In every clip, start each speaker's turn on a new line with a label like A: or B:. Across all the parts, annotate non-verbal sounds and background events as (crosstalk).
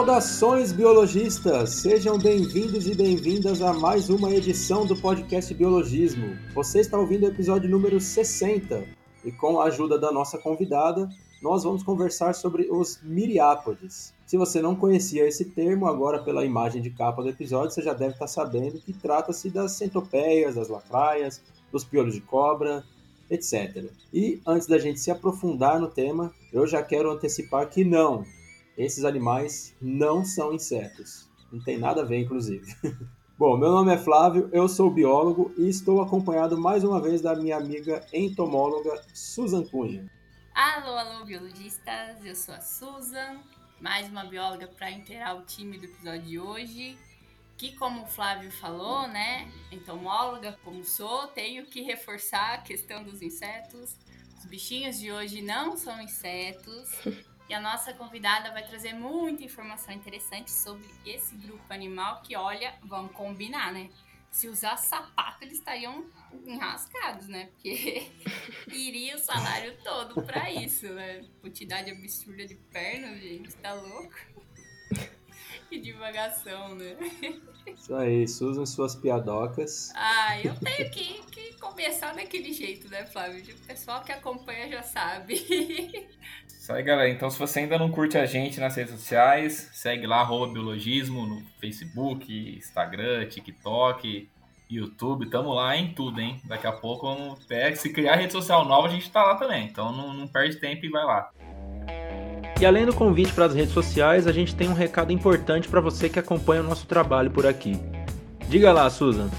A: Saudações biologistas! Sejam bem-vindos e bem-vindas a mais uma edição do podcast Biologismo. Você está ouvindo o episódio número 60 e com a ajuda da nossa convidada, nós vamos conversar sobre os miriápodes. Se você não conhecia esse termo, agora pela imagem de capa do episódio, você já deve estar sabendo que trata-se das centopeias, das lacraias, dos piolhos de cobra, etc. E antes da gente se aprofundar no tema, eu já quero antecipar que não, esses animais não são insetos. Não tem nada a ver, inclusive. (laughs) Bom, meu nome é Flávio, eu sou biólogo e estou acompanhado mais uma vez da minha amiga entomóloga Susan Cunha.
B: Alô, alô, biologistas, eu sou a Susan, mais uma bióloga para inteirar o time do episódio de hoje. Que, como o Flávio falou, né, entomóloga como sou, tenho que reforçar a questão dos insetos. Os bichinhos de hoje não são insetos. (laughs) E a nossa convidada vai trazer muita informação interessante sobre esse grupo animal que, olha, vamos combinar, né? Se usar sapato, eles estariam enrascados, né? Porque (laughs) iria o salário todo para isso, né? Quantidade absurda de pernas, gente, tá louco? Que divagação, né?
A: Isso aí, usam suas piadocas.
B: Ah, eu tenho que, que começar daquele jeito, né, Flávio? O pessoal que acompanha já sabe.
C: Isso aí, galera. Então, se você ainda não curte a gente nas redes sociais, segue lá, Biologismo, no Facebook, Instagram, TikTok, YouTube. Tamo lá em tudo, hein? Daqui a pouco, até se criar rede social nova, a gente tá lá também. Então, não, não perde tempo e vai lá.
A: E além do convite para as redes sociais, a gente tem um recado importante para você que acompanha o nosso trabalho por aqui. Diga lá, Susan.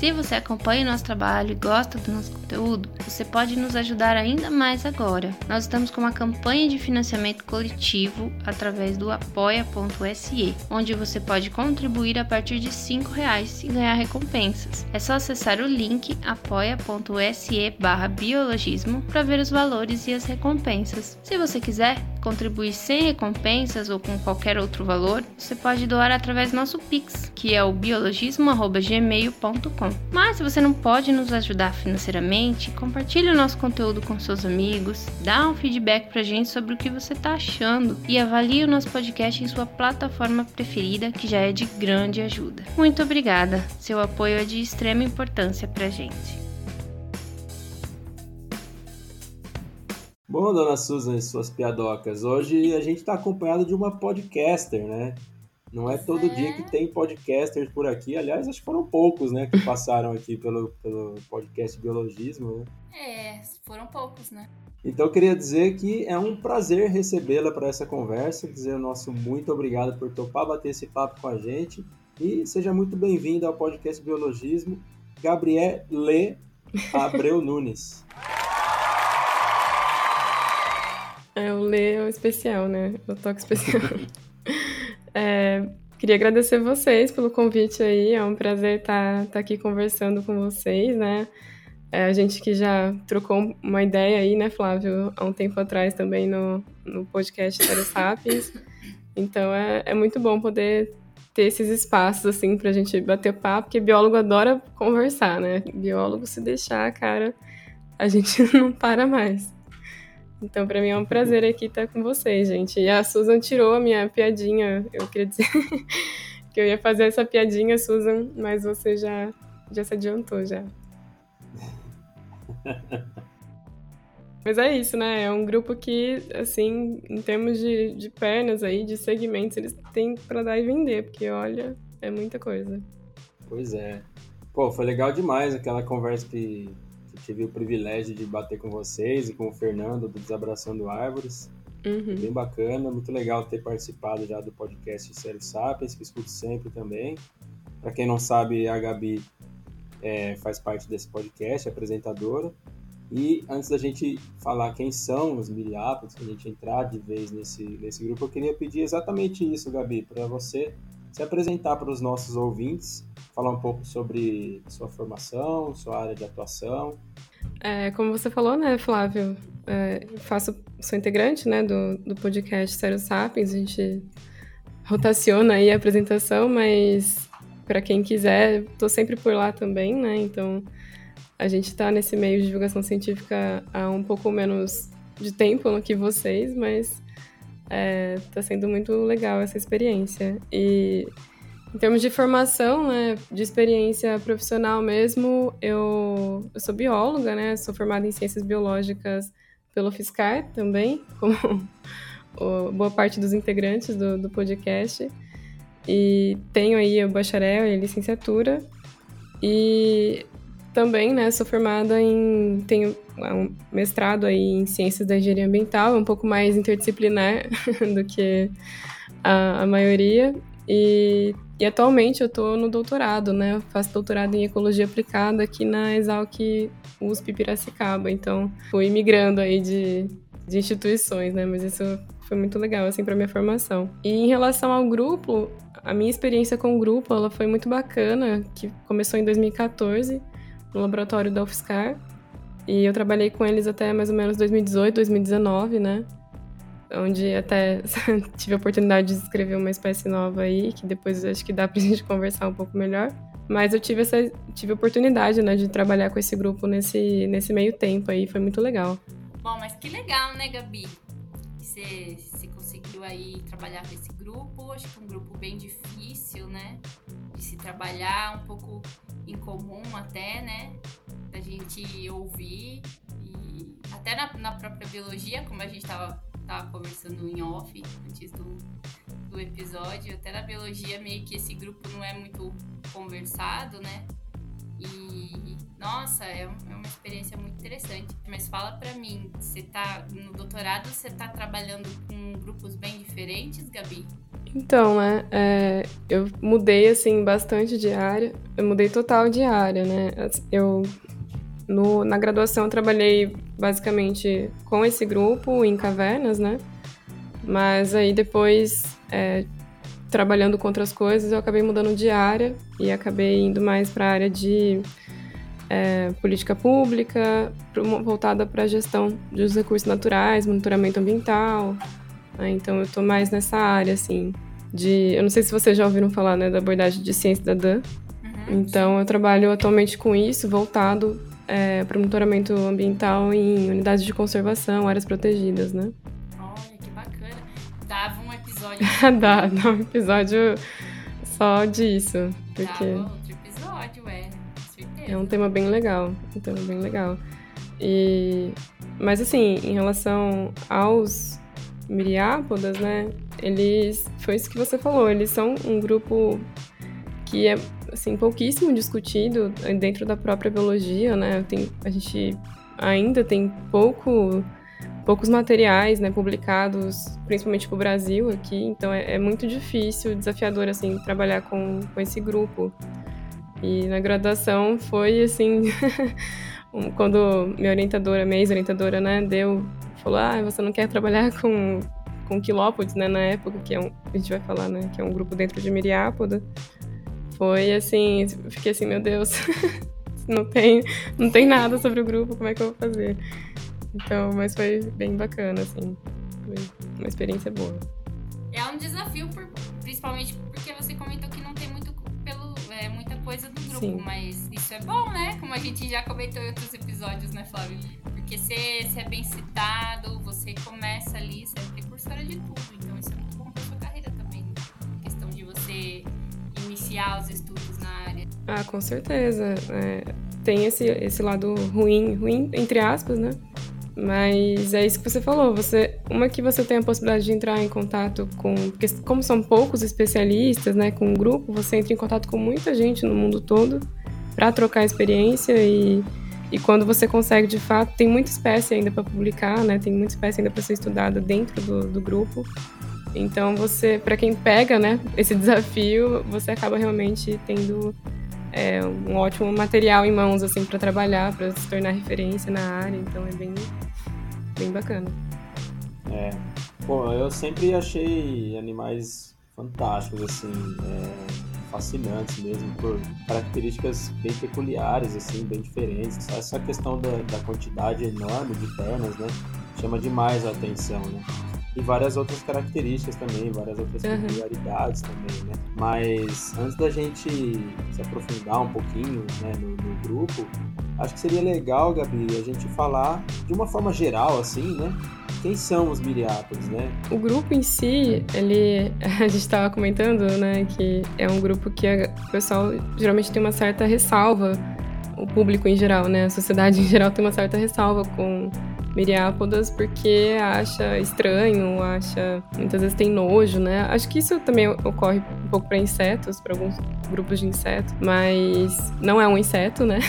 D: Se você acompanha o nosso trabalho e gosta do nosso conteúdo, você pode nos ajudar ainda mais agora. Nós estamos com uma campanha de financiamento coletivo através do apoia.se, onde você pode contribuir a partir de R$ reais e ganhar recompensas. É só acessar o link apoia.se biologismo para ver os valores e as recompensas. Se você quiser contribuir sem recompensas ou com qualquer outro valor, você pode doar através do nosso Pix, que é o biologismo.gmail.com. Mas se você não pode nos ajudar financeiramente, compartilhe o nosso conteúdo com seus amigos, dá um feedback pra gente sobre o que você tá achando e avalie o nosso podcast em sua plataforma preferida, que já é de grande ajuda. Muito obrigada, seu apoio é de extrema importância pra gente.
A: Bom, dona Susan e suas piadocas, hoje a gente está acompanhado de uma podcaster, né? Não é todo é. dia que tem podcasters por aqui. Aliás, acho que foram poucos, né, que passaram aqui pelo, pelo podcast Biologismo, né?
B: É, foram poucos, né?
A: Então eu queria dizer que é um prazer recebê-la para essa conversa, dizer o nosso muito obrigado por topar bater esse papo com a gente e seja muito bem-vinda ao podcast Biologismo, Gabriele Abreu (laughs) Nunes.
E: É, o Lê é o especial, né? O toque especial. (laughs) É, queria agradecer vocês pelo convite aí, é um prazer estar, estar aqui conversando com vocês, né? É, a gente que já trocou uma ideia aí, né, Flávio, há um tempo atrás também no, no podcast Sério Sapiens. Então é, é muito bom poder ter esses espaços, assim, pra gente bater papo, porque biólogo adora conversar, né? Biólogo, se deixar, cara, a gente (laughs) não para mais. Então, para mim é um prazer aqui estar com vocês, gente. E a Susan tirou a minha piadinha. Eu queria dizer (laughs) que eu ia fazer essa piadinha, Susan, mas você já, já se adiantou já. (laughs) Mas é isso, né? É um grupo que, assim, em termos de, de pernas aí, de segmentos, eles têm para dar e vender, porque olha, é muita coisa.
A: Pois é. Pô, foi legal demais aquela conversa que tive o privilégio de bater com vocês e com o Fernando do Desabraçando Árvores. Uhum. Bem bacana, muito legal ter participado já do podcast Sério Sapiens, que escuto sempre também. Para quem não sabe, a Gabi é, faz parte desse podcast, é apresentadora. E antes da gente falar quem são os miliápodes, para a gente entrar de vez nesse, nesse grupo, eu queria pedir exatamente isso, Gabi, para você se apresentar para os nossos ouvintes, falar um pouco sobre sua formação, sua área de atuação.
E: É, como você falou, né, Flávio, é, faço, sou integrante, né, do, do podcast Sério Sapiens, a gente rotaciona aí a apresentação, mas para quem quiser, estou sempre por lá também, né, então a gente está nesse meio de divulgação científica há um pouco menos de tempo do que vocês, mas está é, sendo muito legal essa experiência. E em termos de formação, né, de experiência profissional mesmo, eu, eu sou bióloga, né, sou formada em ciências biológicas pelo FISCAR também, (laughs) como boa parte dos integrantes do, do podcast. E tenho aí o bacharel e a licenciatura. E também, né, sou formada em. tenho um mestrado aí em ciências da engenharia ambiental, um pouco mais interdisciplinar (laughs) do que a, a maioria. E, e, atualmente eu estou no doutorado, né? Eu faço doutorado em ecologia aplicada aqui na Exalc USP Piracicaba. Então, fui migrando aí de, de instituições, né? Mas isso foi muito legal, assim, para minha formação. E em relação ao grupo, a minha experiência com o grupo, ela foi muito bacana, que começou em 2014, no laboratório da UFSCar. E eu trabalhei com eles até mais ou menos 2018, 2019, né? Onde até (laughs) tive a oportunidade de escrever uma espécie nova aí, que depois acho que dá pra (laughs) gente conversar um pouco melhor. Mas eu tive essa tive a oportunidade, né, de trabalhar com esse grupo nesse, nesse meio tempo aí, foi muito legal.
B: Bom, mas que legal, né, Gabi? Você, você conseguiu aí trabalhar com esse grupo, acho que é um grupo bem difícil, né? De se trabalhar, um pouco incomum até, né? Da gente ouvir e até na, na própria biologia, como a gente estava tava conversando em off antes do, do episódio, até na biologia meio que esse grupo não é muito conversado, né? E nossa, é, é uma experiência muito interessante. Mas fala para mim, você tá no doutorado, você tá trabalhando com grupos bem diferentes, Gabi?
E: Então, né, é, eu mudei, assim, bastante de área. Eu mudei total de área, né? Eu, no, na graduação, eu trabalhei basicamente com esse grupo em cavernas, né? Mas aí depois, é, trabalhando com outras coisas, eu acabei mudando de área e acabei indo mais para a área de é, política pública, voltada para a gestão dos recursos naturais, monitoramento ambiental. Né? Então eu estou mais nessa área, assim, de... Eu não sei se vocês já ouviram falar, né, da abordagem de ciência da DAN. Uhum. Então eu trabalho atualmente com isso, voltado é, para monitoramento ambiental em unidades de conservação, áreas protegidas, né?
B: Olha, que bacana. Dava um episódio... (laughs)
E: dá, dá um episódio só disso. Porque...
B: Dava outro episódio, é.
E: É um tema bem legal, um tema bem legal. E, mas assim, em relação aos miriápodas, né, eles, foi isso que você falou, eles são um grupo que é, assim, pouquíssimo discutido dentro da própria biologia, né, tem, a gente ainda tem pouco poucos materiais né, publicados, principalmente para o Brasil aqui, então é, é, muito difícil, desafiador assim trabalhar com, com esse grupo. E na graduação foi assim, (laughs) quando minha orientadora, minha ex-orientadora, né, deu, falou, ah, você não quer trabalhar com, com quilópodes, né, na época, que é um, a gente vai falar, né, que é um grupo dentro de Miriápoda. Foi assim, fiquei assim, meu Deus, (laughs) não tem, não tem nada sobre o grupo, como é que eu vou fazer? Então, mas foi bem bacana, assim, foi uma experiência boa.
B: É um desafio, por, principalmente porque você comentou que não tem muito coisa do grupo, Sim. mas isso é bom, né? Como a gente já comentou em outros episódios, né, Flávio? Porque você, você é bem citado, você começa ali, você é precursora de tudo, então isso é muito bom pra sua carreira também. Né? A questão de você iniciar os estudos na área.
E: Ah, com certeza. É, tem esse, esse lado ruim, ruim, entre aspas, né? Mas é isso que você falou. Você, uma que você tem a possibilidade de entrar em contato com, porque como são poucos especialistas, né, com um grupo, você entra em contato com muita gente no mundo todo para trocar experiência e e quando você consegue, de fato, tem muita espécie ainda para publicar, né? Tem muita espécie ainda para ser estudada dentro do, do grupo. Então, você, para quem pega, né, esse desafio, você acaba realmente tendo é, um ótimo material em mãos assim para trabalhar, para se tornar referência na área. Então, é bem bem bacana.
A: É. Bom, eu sempre achei animais fantásticos, assim, é, fascinantes mesmo, por características bem peculiares, assim, bem diferentes. Essa questão da, da quantidade enorme de pernas, né, chama demais a atenção, né? E várias outras características também, várias outras uhum. peculiaridades também, né? Mas antes da gente se aprofundar um pouquinho né, no, no grupo, acho que seria legal, Gabi, a gente falar de uma forma geral, assim, né? Quem são os miriápodes, né?
E: O grupo em si, ele. (laughs) A gente estava comentando, né, que é um grupo que o pessoal geralmente tem uma certa ressalva, o público em geral, né? A sociedade em geral tem uma certa ressalva com miriápodas porque acha estranho, acha muitas vezes tem nojo, né? Acho que isso também ocorre um pouco para insetos, para alguns grupos de insetos, mas não é um inseto, né?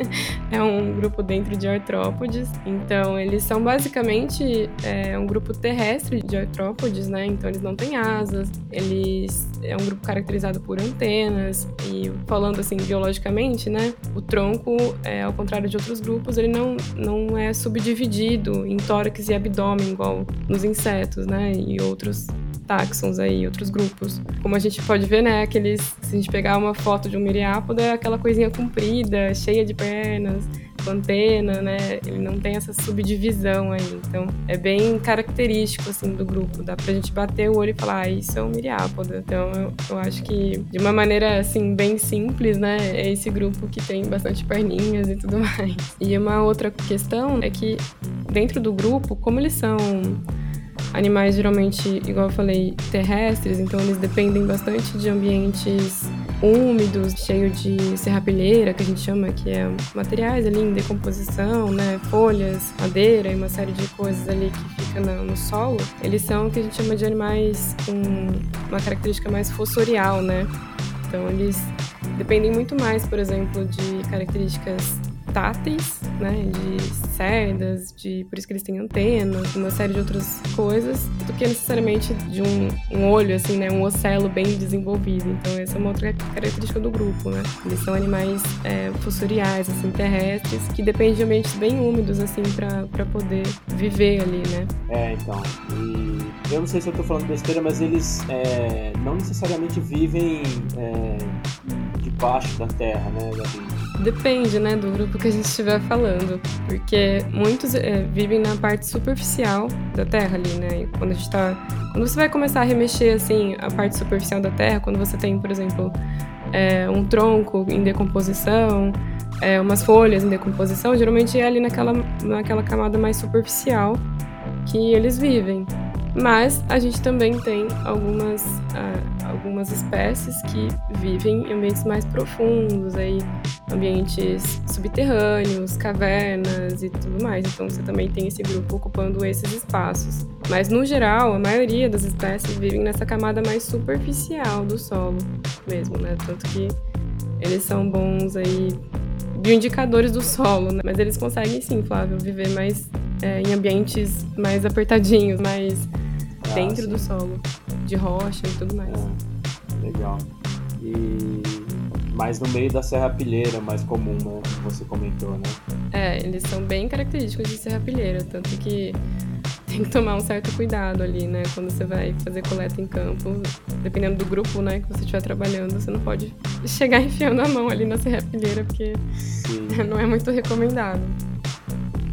E: (laughs) é um grupo dentro de artrópodes. Então eles são basicamente é, um grupo terrestre de artrópodes, né? Então eles não têm asas, eles é um grupo caracterizado por antenas e falando assim biologicamente, né? O tronco, é, ao contrário de outros grupos, ele não não é subdividido dividido em tórax e abdômen, igual nos insetos, né? E outros táxons aí, outros grupos. Como a gente pode ver, né, aqueles, se a gente pegar uma foto de um miriápodo, é aquela coisinha comprida, cheia de pernas, com antena, né, ele não tem essa subdivisão aí, então é bem característico, assim, do grupo, dá pra gente bater o olho e falar, ah, isso é um miriápodo, então eu, eu acho que, de uma maneira, assim, bem simples, né, é esse grupo que tem bastante perninhas e tudo (laughs) mais. E uma outra questão é que, dentro do grupo, como eles são animais geralmente, igual eu falei, terrestres, então eles dependem bastante de ambientes úmidos, cheio de serrapilheira, que a gente chama, que é materiais ali em decomposição, né, folhas, madeira e uma série de coisas ali que fica no solo. Eles são o que a gente chama de animais com uma característica mais fossorial, né? Então eles dependem muito mais, por exemplo, de características táteis, né, de cerdas, de por isso que eles têm antenas, uma série de outras coisas, do que necessariamente de um, um olho, assim, né, um ocelo bem desenvolvido. Então essa é uma outra característica do grupo, né? Eles são animais é, fossoriais, assim, terrestres, que dependem de ambientes bem úmidos, assim, para poder viver ali, né?
A: É, então. E eu não sei se eu tô falando besteira, mas eles é, não necessariamente vivem é, debaixo da terra, né?
E: Depende, né, do grupo que a gente estiver falando, porque muitos é, vivem na parte superficial da Terra ali, né? E quando a gente tá, quando você vai começar a remexer assim a parte superficial da Terra, quando você tem, por exemplo, é, um tronco em decomposição, é, umas folhas em decomposição, geralmente é ali naquela naquela camada mais superficial que eles vivem. Mas a gente também tem algumas, uh, algumas espécies que vivem em ambientes mais profundos, aí, ambientes subterrâneos, cavernas e tudo mais. Então você também tem esse grupo ocupando esses espaços. Mas no geral, a maioria das espécies vivem nessa camada mais superficial do solo mesmo, né? Tanto que eles são bons aí bioindicadores do solo, né? Mas eles conseguem sim, Flávio, viver mais é, em ambientes mais apertadinhos, mais ah, dentro sim. do solo, de rocha e tudo mais.
A: É, legal. E mais no meio da serrapilheira, mais comum, né? Como você comentou, né?
E: É, eles são bem característicos de serrapilheira, tanto que tem que tomar um certo cuidado ali, né? Quando você vai fazer coleta em campo, dependendo do grupo, né, que você estiver trabalhando, você não pode chegar (laughs) enfiando a mão ali na serrapilheira, porque Sim. (laughs) não é muito recomendado.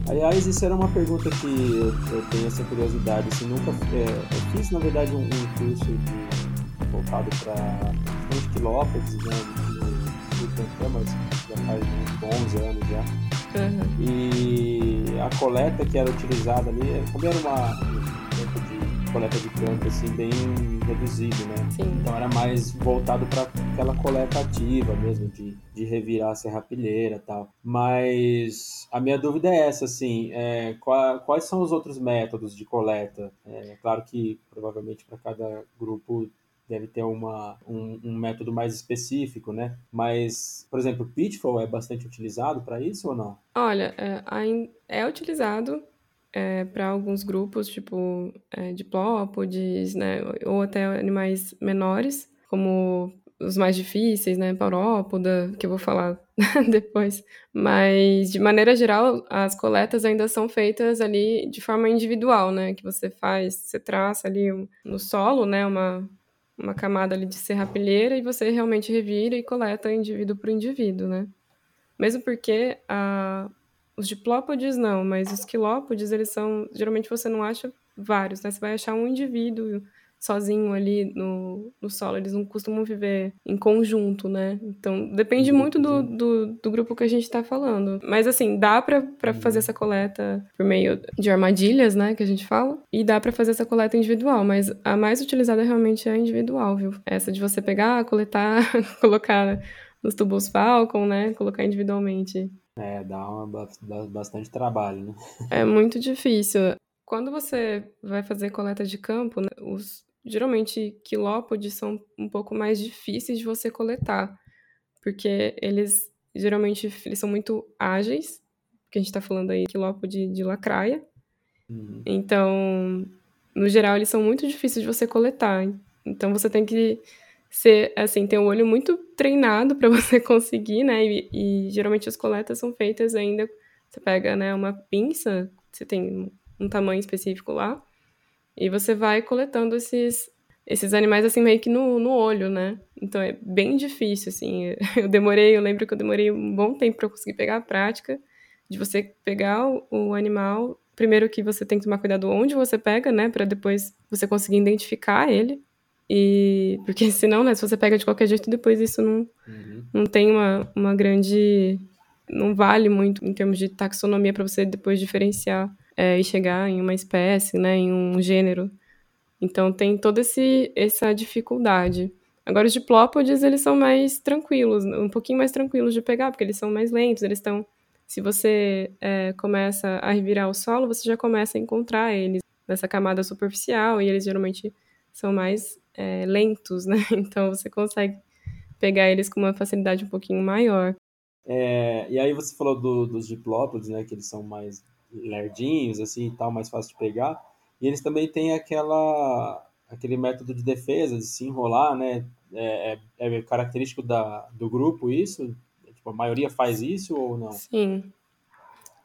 A: Aliás, isso era uma pergunta que eu, eu tenho essa curiosidade. Assim, nunca, é, eu fiz, na verdade, um, um curso de, voltado para os quilópolis, né? No Tantã, mas já faz uns 11 anos já. Uhum. E a coleta que era utilizada ali, como era uma, coleta de campo assim bem reduzido, né? Sim. Então era mais voltado para aquela coleta ativa mesmo de, de revirar a serrapilheira e tal. Mas a minha dúvida é essa, assim, é, qual, quais são os outros métodos de coleta? É claro que provavelmente para cada grupo deve ter uma, um, um, método mais específico, né? Mas, por exemplo, o Pitfall é bastante utilizado para isso ou não?
E: Olha, é, é utilizado é, para alguns grupos, tipo é, diplópodes, né, ou até animais menores, como os mais difíceis, né, paurópoda, que eu vou falar (laughs) depois. Mas, de maneira geral, as coletas ainda são feitas ali de forma individual, né, que você faz, você traça ali no solo, né, uma, uma camada ali de serrapilheira e você realmente revira e coleta indivíduo por indivíduo, né. Mesmo porque a, os diplópodes não, mas os quilópodes, eles são. Geralmente você não acha vários, né? Você vai achar um indivíduo sozinho ali no, no solo, eles não costumam viver em conjunto, né? Então, depende muito do, do, do grupo que a gente está falando. Mas, assim, dá para uhum. fazer essa coleta por meio de armadilhas, né, que a gente fala, e dá para fazer essa coleta individual, mas a mais utilizada realmente é a individual, viu? Essa de você pegar, coletar, (laughs) colocar nos tubos Falcon, né, colocar individualmente.
A: É, dá, uma, dá bastante trabalho, né? (laughs)
E: É muito difícil. Quando você vai fazer coleta de campo, né, os geralmente quilópodes são um pouco mais difíceis de você coletar, porque eles geralmente eles são muito ágeis, porque a gente está falando aí quilópode de lacraia. Uhum. Então, no geral, eles são muito difíceis de você coletar. Então, você tem que ser, assim, ter um olho muito treinado para (laughs) você conseguir, né? E, e, geralmente as coletas são feitas ainda. Você pega, né, uma pinça, você tem um tamanho específico lá, e você vai coletando esses, esses animais, assim, meio que no, no olho, né? Então é bem difícil, assim. (laughs) Eu demorei, eu lembro que eu demorei um bom tempo para conseguir pegar a prática de você pegar o, o, animal. Primeiro que você tem que tomar cuidado onde você pega, né? Para depois você conseguir identificar ele. E porque (laughs) senão, né, se você pega de qualquer jeito, depois isso não, uhum. não tem uma, uma grande. não vale muito em termos de taxonomia para você depois diferenciar é, e chegar em uma espécie, né, em um gênero. Então tem toda esse, essa dificuldade. Agora os diplópodes, eles são mais tranquilos, um pouquinho mais tranquilos de pegar, porque eles são mais lentos, eles estão... Se você é, começa a revirar o solo, você já começa a encontrar eles nessa camada superficial, e eles geralmente são mais é, lentos, né? (laughs) Então você consegue pegar eles com uma facilidade um pouquinho maior.
A: É, e aí você falou do, dos diplópodes, né? Que eles são mais lerdinhos, assim, e tal, mais fácil de pegar. E eles também têm aquela, aquele método de defesa, de se enrolar, né? É, é, é característico da, do grupo isso? Tipo, a maioria faz isso ou não?
E: Sim.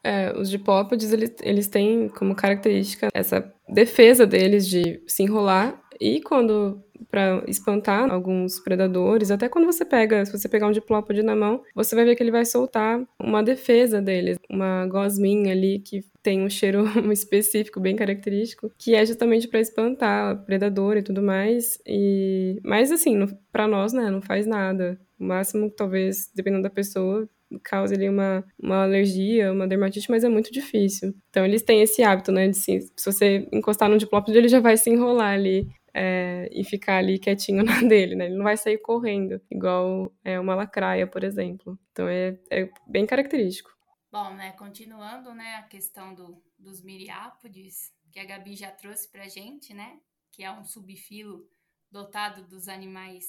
E: É, os dipópodes, eles, eles têm como característica essa defesa deles de se enrolar e quando para espantar alguns predadores. Até quando você pega, se você pegar um diplópode na mão, você vai ver que ele vai soltar uma defesa deles, uma gosminha ali que tem um cheiro (laughs) específico bem característico, que é justamente para espantar predador e tudo mais. E mas assim, para nós, né, não faz nada. O máximo, talvez, dependendo da pessoa, cause ali uma, uma alergia, uma dermatite, mas é muito difícil. Então eles têm esse hábito, né, de se, se você encostar no diplópode, ele já vai se enrolar ali é, e ficar ali quietinho (laughs) na dele, né? Ele não vai sair correndo, igual é, uma lacraia, por exemplo. Então é, é bem característico.
B: Bom, né, continuando, né, a questão do, dos miriápodes, que a Gabi já trouxe pra gente, né, que é um subfilo dotado dos animais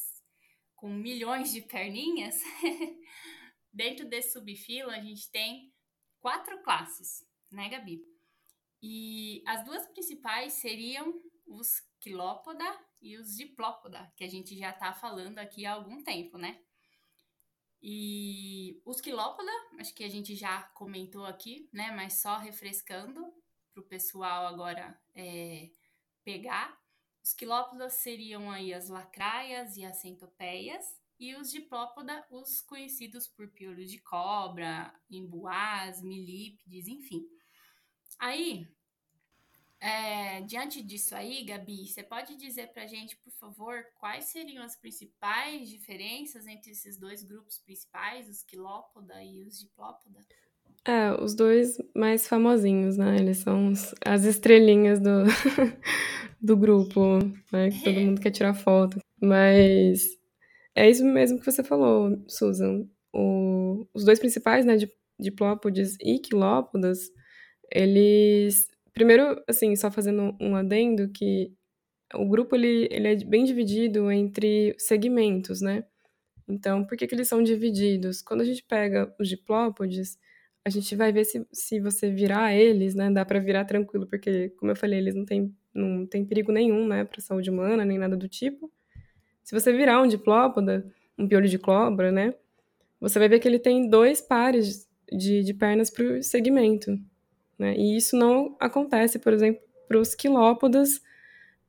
B: com milhões de perninhas. (laughs) Dentro desse subfilo, a gente tem quatro classes, né, Gabi? E as duas principais seriam os quilópoda e os diplópoda, que a gente já está falando aqui há algum tempo, né? E os quilópoda, acho que a gente já comentou aqui, né? Mas só refrescando para o pessoal agora é, pegar. Os quilópodas seriam aí as lacraias e as centopeias, e os diplópoda, os conhecidos por piolho de cobra, embuás, milípedes, enfim. Aí, é, diante disso aí, Gabi, você pode dizer para a gente, por favor, quais seriam as principais diferenças entre esses dois grupos principais, os quilópoda e os diplópoda?
E: É, os dois mais famosinhos, né? Eles são os, as estrelinhas do, (laughs) do grupo, né? Que todo mundo quer tirar foto. Mas é isso mesmo que você falou, Susan. O, os dois principais, né? Diplópodes e quilópodas, eles Primeiro, assim, só fazendo um adendo, que o grupo ele, ele é bem dividido entre segmentos, né? Então, por que, que eles são divididos? Quando a gente pega os diplópodes, a gente vai ver se, se você virar eles, né? Dá para virar tranquilo, porque, como eu falei, eles não têm, não têm perigo nenhum, né? Para saúde humana, nem nada do tipo. Se você virar um diplópoda, um piolho de cobra, né? Você vai ver que ele tem dois pares de, de pernas por segmento. Né? E isso não acontece, por exemplo, para os quilópodas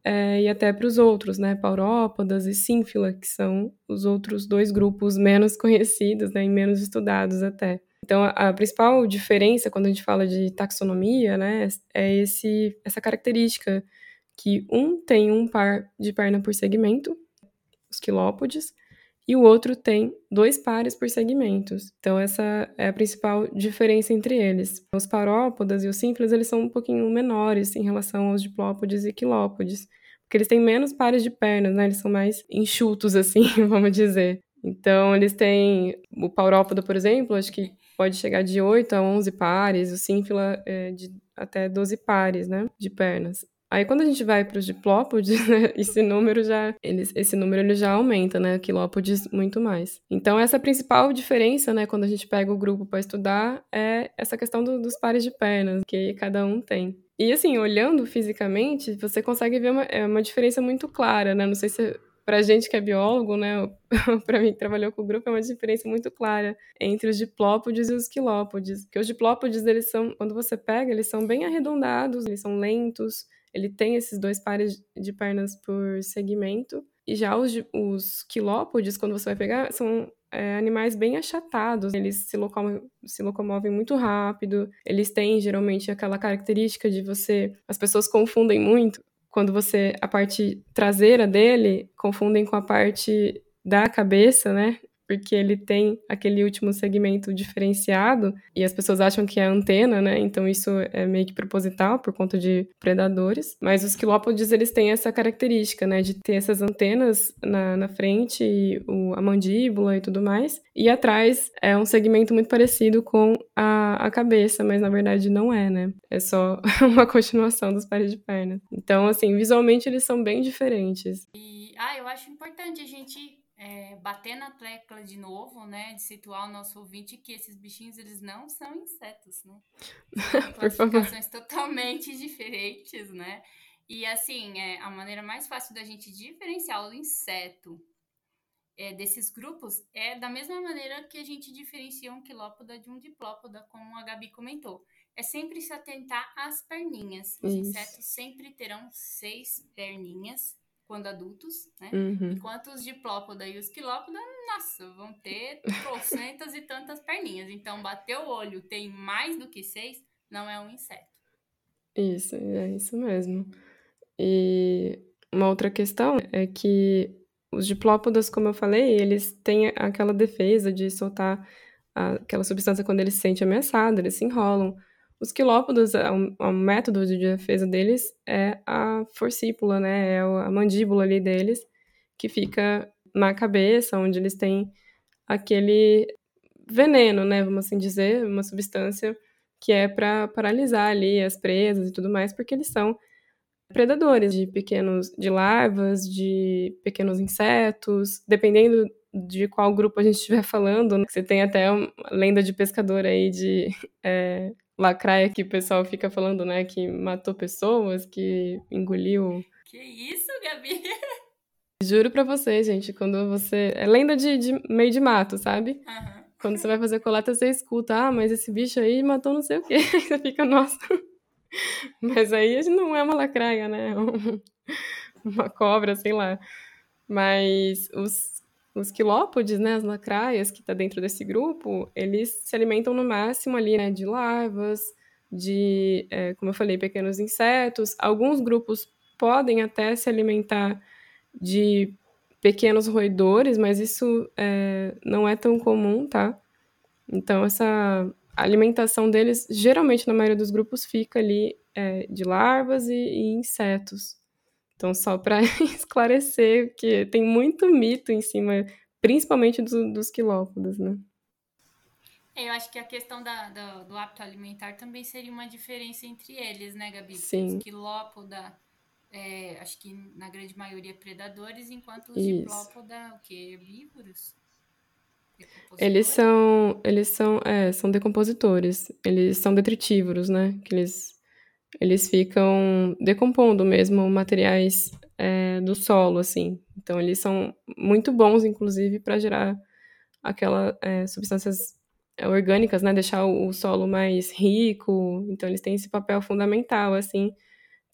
E: é, e até para os outros, né? Paurópodas e sínfila, que são os outros dois grupos menos (laughs) conhecidos né? e menos estudados até. Então, a, a, principal diferença quando a gente fala de taxonomia, né, é esse, essa característica que um tem um par de perna por segmento, quilópodes, e o outro tem dois pares por segmentos. Então essa é a principal diferença entre eles. Os parópodas e os simples eles são um pouquinho menores em relação aos diplópodes e quilópodes, porque eles têm menos pares de pernas, né? Eles são mais enxutos (laughs) assim, vamos dizer. Então eles têm o paurópoda, por exemplo, acho que pode chegar de 8 a 11 pares, o sínfila é de até 12 pares, né, de pernas. Aí quando a gente vai para os diplópodes, (laughs) né, esse número já eles, esse número ele já aumenta, né? Quilópodes muito mais. Então essa principal diferença, né, quando a gente pega o grupo para estudar é essa questão do, dos pares de pernas que cada um tem. E assim, olhando fisicamente, você consegue ver uma, é uma diferença muito clara, né? Não sei se para gente que é biólogo, né, (laughs) para mim que trabalhou com o grupo, é uma diferença muito clara entre os diplópodes e os quilópodes. Porque os diplópodes, eles são, quando você pega, eles são bem arredondados, eles são lentos, ele tem esses dois pares de pernas por segmento. E já os, os quilópodes, quando você vai pegar, são é, animais bem achatados. Eles se locomovem, se locomovem muito rápido. Eles têm geralmente aquela característica de você. As pessoas confundem muito quando você a parte traseira dele confundem com a parte da cabeça, né? Porque ele tem aquele último segmento diferenciado e as pessoas acham que é antena, né? Então isso é meio que proposital por conta de predadores. Mas os quilópodes eles têm essa característica, né? De ter essas antenas na, na frente, o, a mandíbula e tudo mais. E atrás é um segmento muito parecido com a, a cabeça, mas na verdade não é, né? É só (laughs) uma continuação dos pares de pernas. Então, assim, visualmente eles são bem diferentes.
B: E, ah, eu acho importante a gente é, bater na tecla de novo, né, de situar o nosso ouvinte que esses bichinhos eles não são insetos, né? São (laughs) classificações totalmente (laughs) diferentes, né? E assim, é, a maneira mais fácil da gente diferenciar o inseto é, desses grupos é da mesma maneira que a gente diferencia um quilópoda de um diplópoda, como a Gabi comentou. É sempre se atentar às perninhas. Os Isso. insetos sempre terão seis perninhas quando adultos, né? Uhum. Enquanto os diplópoda e os quilópoda, nossa, vão ter trocentas e tantas perninhas. Então, bater o olho tem mais do que seis, não é um inseto.
E: Isso, é isso mesmo. E uma outra questão é que os diplópodas, como eu falei, eles têm aquela defesa de soltar aquela substância quando eles se sentem ameaçados, eles se enrolam. Os quilópodos, o, o método de defesa deles é a forcípula, né? É a mandíbula ali deles, que fica na cabeça, onde eles têm aquele veneno, né? Vamos assim dizer, uma substância que é para paralisar ali as presas e tudo mais, porque eles são predadores de pequenos, de larvas, de pequenos insetos, dependendo de qual grupo a gente estiver falando. Né? Você tem até uma lenda de pescador aí de (laughs) é, lacraia que o pessoal fica falando, né? Que matou pessoas, que engoliu.
B: Que isso, Gabi? (laughs)
E: Juro pra você, gente, quando você. É lenda de, de meio de mato, sabe? Uhum. Quando você (laughs) vai fazer coleta, você escuta, ah, mas esse bicho aí matou não sei o quê. Aí (laughs) você fica, nossa. Mas aí não é uma lacraia, né? Uma cobra, sei lá. Mas os os quilópodes, né, as lacraias que está dentro desse grupo, eles se alimentam no máximo ali, né, de larvas, de, é, como eu falei, pequenos insetos. Alguns grupos podem até se alimentar de pequenos roedores, mas isso é, não é tão comum, tá? Então, essa alimentação deles, geralmente na maioria dos grupos, fica ali é, de larvas e, e insetos. Então, só para (laughs) esclarecer que tem muito mito em cima, principalmente do, dos quilópodos, né?
B: É, eu acho que a questão da, da, do hábito alimentar também seria uma diferença entre eles, né, Gabi?
E: Sim.
B: Os quilópoda, é, acho que na grande maioria predadores, enquanto os Isso. diplópoda, o que? Herbívoros?
E: Eles são, eles são, é, são decompositores. Eles são detritívoros, né? Que eles eles ficam decompondo mesmo materiais é, do solo, assim. Então, eles são muito bons, inclusive, para gerar aquelas é, substâncias orgânicas, né? Deixar o, o, solo mais rico. Então, eles têm esse papel fundamental, assim,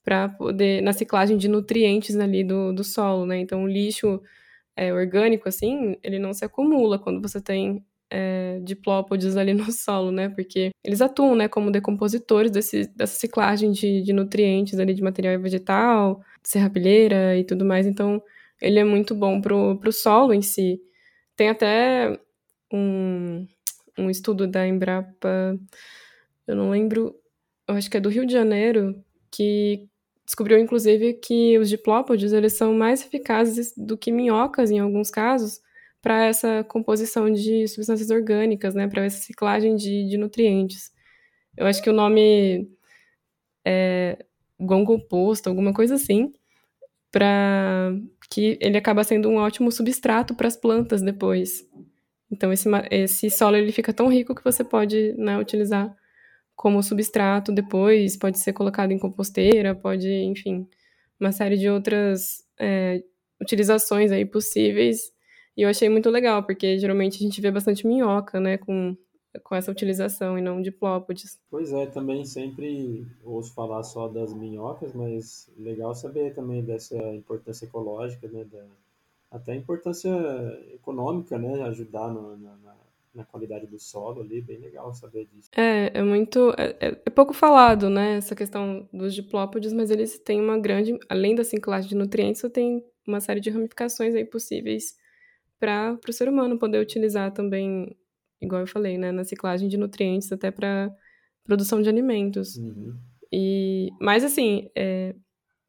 E: para poder na ciclagem de nutrientes ali do, do solo, né? Então, o lixo é, orgânico, assim, ele não se acumula quando você tem é, diplópodes ali no (laughs) solo, né? Porque eles atuam, né, como decompositores desse, dessa ciclagem de, de nutrientes ali de material vegetal, serrapilheira e tudo mais. Então, ele é muito bom pro, pro solo em si. Tem até um, um estudo da Embrapa, eu não lembro, eu acho que é do Rio de Janeiro, que descobriu inclusive que os diplópodes eles são mais eficazes do que minhocas em alguns casos para essa composição de substâncias orgânicas, né, para essa ciclagem de, de, nutrientes. Eu acho que o nome é composto, alguma coisa assim, para que ele acaba sendo um ótimo substrato para as plantas depois. Então esse, esse solo ele fica tão rico que você pode né, utilizar como substrato depois, pode ser colocado em composteira, pode, enfim, uma série de outras é, utilizações aí possíveis e eu achei muito legal, porque geralmente a gente vê bastante minhoca, né, com, com essa utilização e não diplópodes.
A: Pois é, também sempre ouço falar só das minhocas, mas legal saber também dessa importância ecológica, né, da, até a importância econômica, né, ajudar no, na, na, na, qualidade do solo ali, bem legal saber disso.
E: É, é muito, é, é, é pouco falado, né, essa questão dos diplópodes, mas eles têm uma grande, além da ciclagem de nutrientes, tem uma série de ramificações aí possíveis para o ser humano poder utilizar também, igual eu falei, né, na ciclagem de nutrientes até para produção de alimentos.
A: Uhum.
E: E, mas assim, é,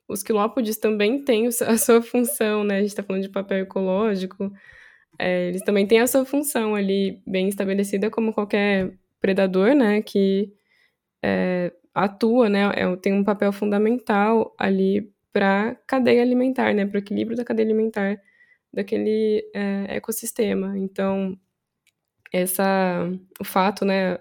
E: os quilópodes também têm a sua função, né? A gente está falando de papel ecológico. É, eles também têm a sua função ali bem estabelecida como qualquer predador, né? Que é, atua, né? É, tem um papel fundamental ali para cadeia alimentar, né? Para o equilíbrio da cadeia alimentar daquele é, ecossistema. Então, essa, o fato, né,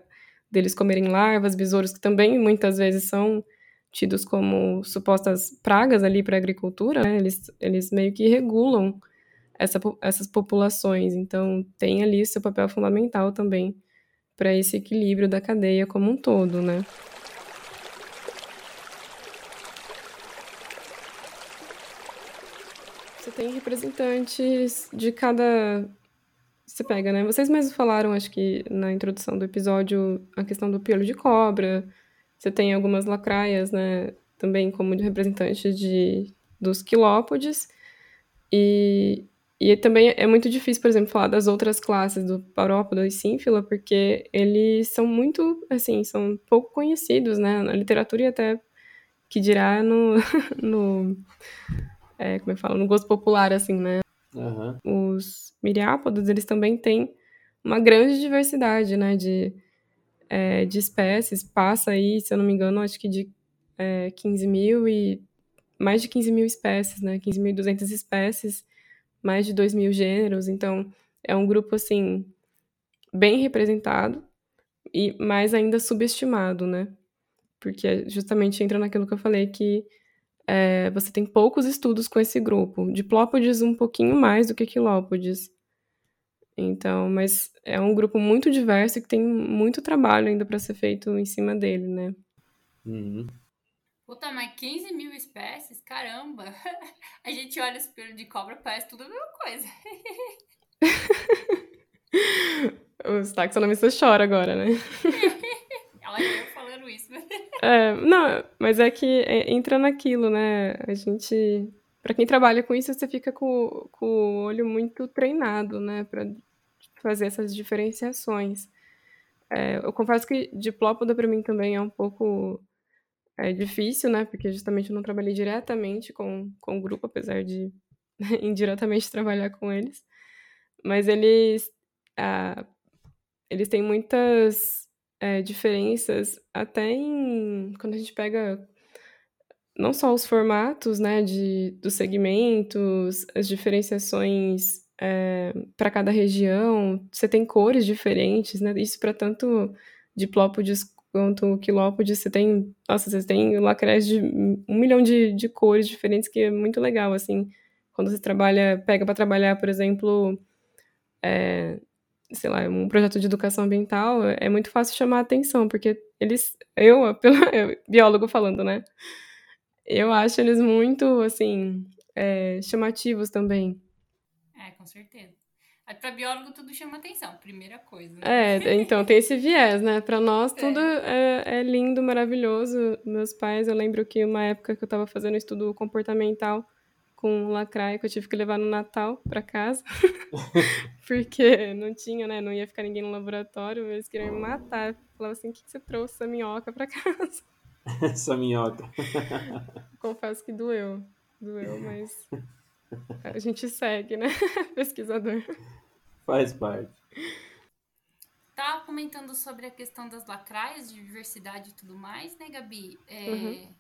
E: deles comerem larvas, besouros, que também muitas vezes são tidos como supostas pragas ali para a agricultura, né, eles, eles meio que regulam essa, essas populações. Então, tem ali seu papel fundamental também para esse equilíbrio da cadeia como um todo, né. Você tem representantes de cada. Você pega, né? Vocês mesmos falaram, acho que na introdução do episódio, a questão do piolho de cobra. Você tem algumas lacraias, né? Também como representantes de, dos quilópodes. E, e também é muito difícil, por exemplo, falar das outras classes do Paurópoda e Sínfila, porque eles são muito, assim, são pouco conhecidos, né? Na literatura e até que dirá no, (laughs) no é, como é que fala, no gosto popular, assim, né?
A: Uhum.
E: Os miriápodos, eles também têm uma grande diversidade, né, de, é, de espécies. Passa aí, se eu não me engano, acho que de é, 15 mil e... mais de 15 mil espécies, né, 15.200 espécies, mais de 2 mil gêneros. Então, é um grupo, assim, bem representado e mais ainda subestimado, né? Porque justamente entra naquilo que eu falei que é, você tem poucos estudos com esse grupo. Diplópodes um pouquinho mais do que Quilópodes. Então, mas é um grupo muito diverso e que tem muito trabalho ainda para ser feito em cima dele, né?
A: Uhum.
B: Puta, mas 15 mil espécies? Caramba! (laughs) A gente olha esse pelo de cobra, parece tudo a mesma coisa. (laughs)
E: Os taxonomistas choram agora, né? (laughs)
B: Ela eu falando isso. (laughs)
E: É, não, mas é que é, entra naquilo, né? A gente. Para quem trabalha com isso, você fica com, com o olho muito treinado, né? Para fazer essas diferenciações. É, eu confesso que diplópoda para mim também é um pouco é, difícil, né? Porque justamente eu não trabalhei diretamente com, com o grupo, apesar de (laughs) indiretamente trabalhar com eles. Mas eles, ah, eles têm muitas é, diferenças até em quando a gente pega não só os formatos né, de, dos segmentos, as diferenciações é, para cada região, você tem cores diferentes, né? Isso para tanto diplópodes quanto quilópodes, você tem, nossa, você tem lacrés de um milhão de, de cores diferentes, que é muito legal, assim, quando você trabalha, pega para trabalhar, por exemplo, é, sei lá, um projeto de educação ambiental, é muito fácil chamar a atenção, porque eles, eu, (laughs) pelo biólogo falando, né? Eu acho eles muito, assim, é, chamativos também.
B: É, com certeza. Para biólogo tudo chama atenção, primeira coisa.
E: É, (laughs) então tem esse viés, né? Para nós tudo é. É, é. lindo, maravilhoso. Meus pais, eu lembro que uma época que eu estava fazendo estudo comportamental com lacraia que eu tive que levar no Natal para casa, (laughs) porque não tinha, né? Não ia ficar ninguém no laboratório, eles queriam me matar. Falavam assim: o que, que você trouxe essa minhoca para casa? (laughs)
A: essa minhoca. (laughs)
E: Confesso que doeu. Doeu, mas a gente segue, né? Pesquisador.
A: Faz parte.
B: Tava comentando sobre a questão das lacraias, de diversidade e tudo mais, né, Gabi? É, uhum.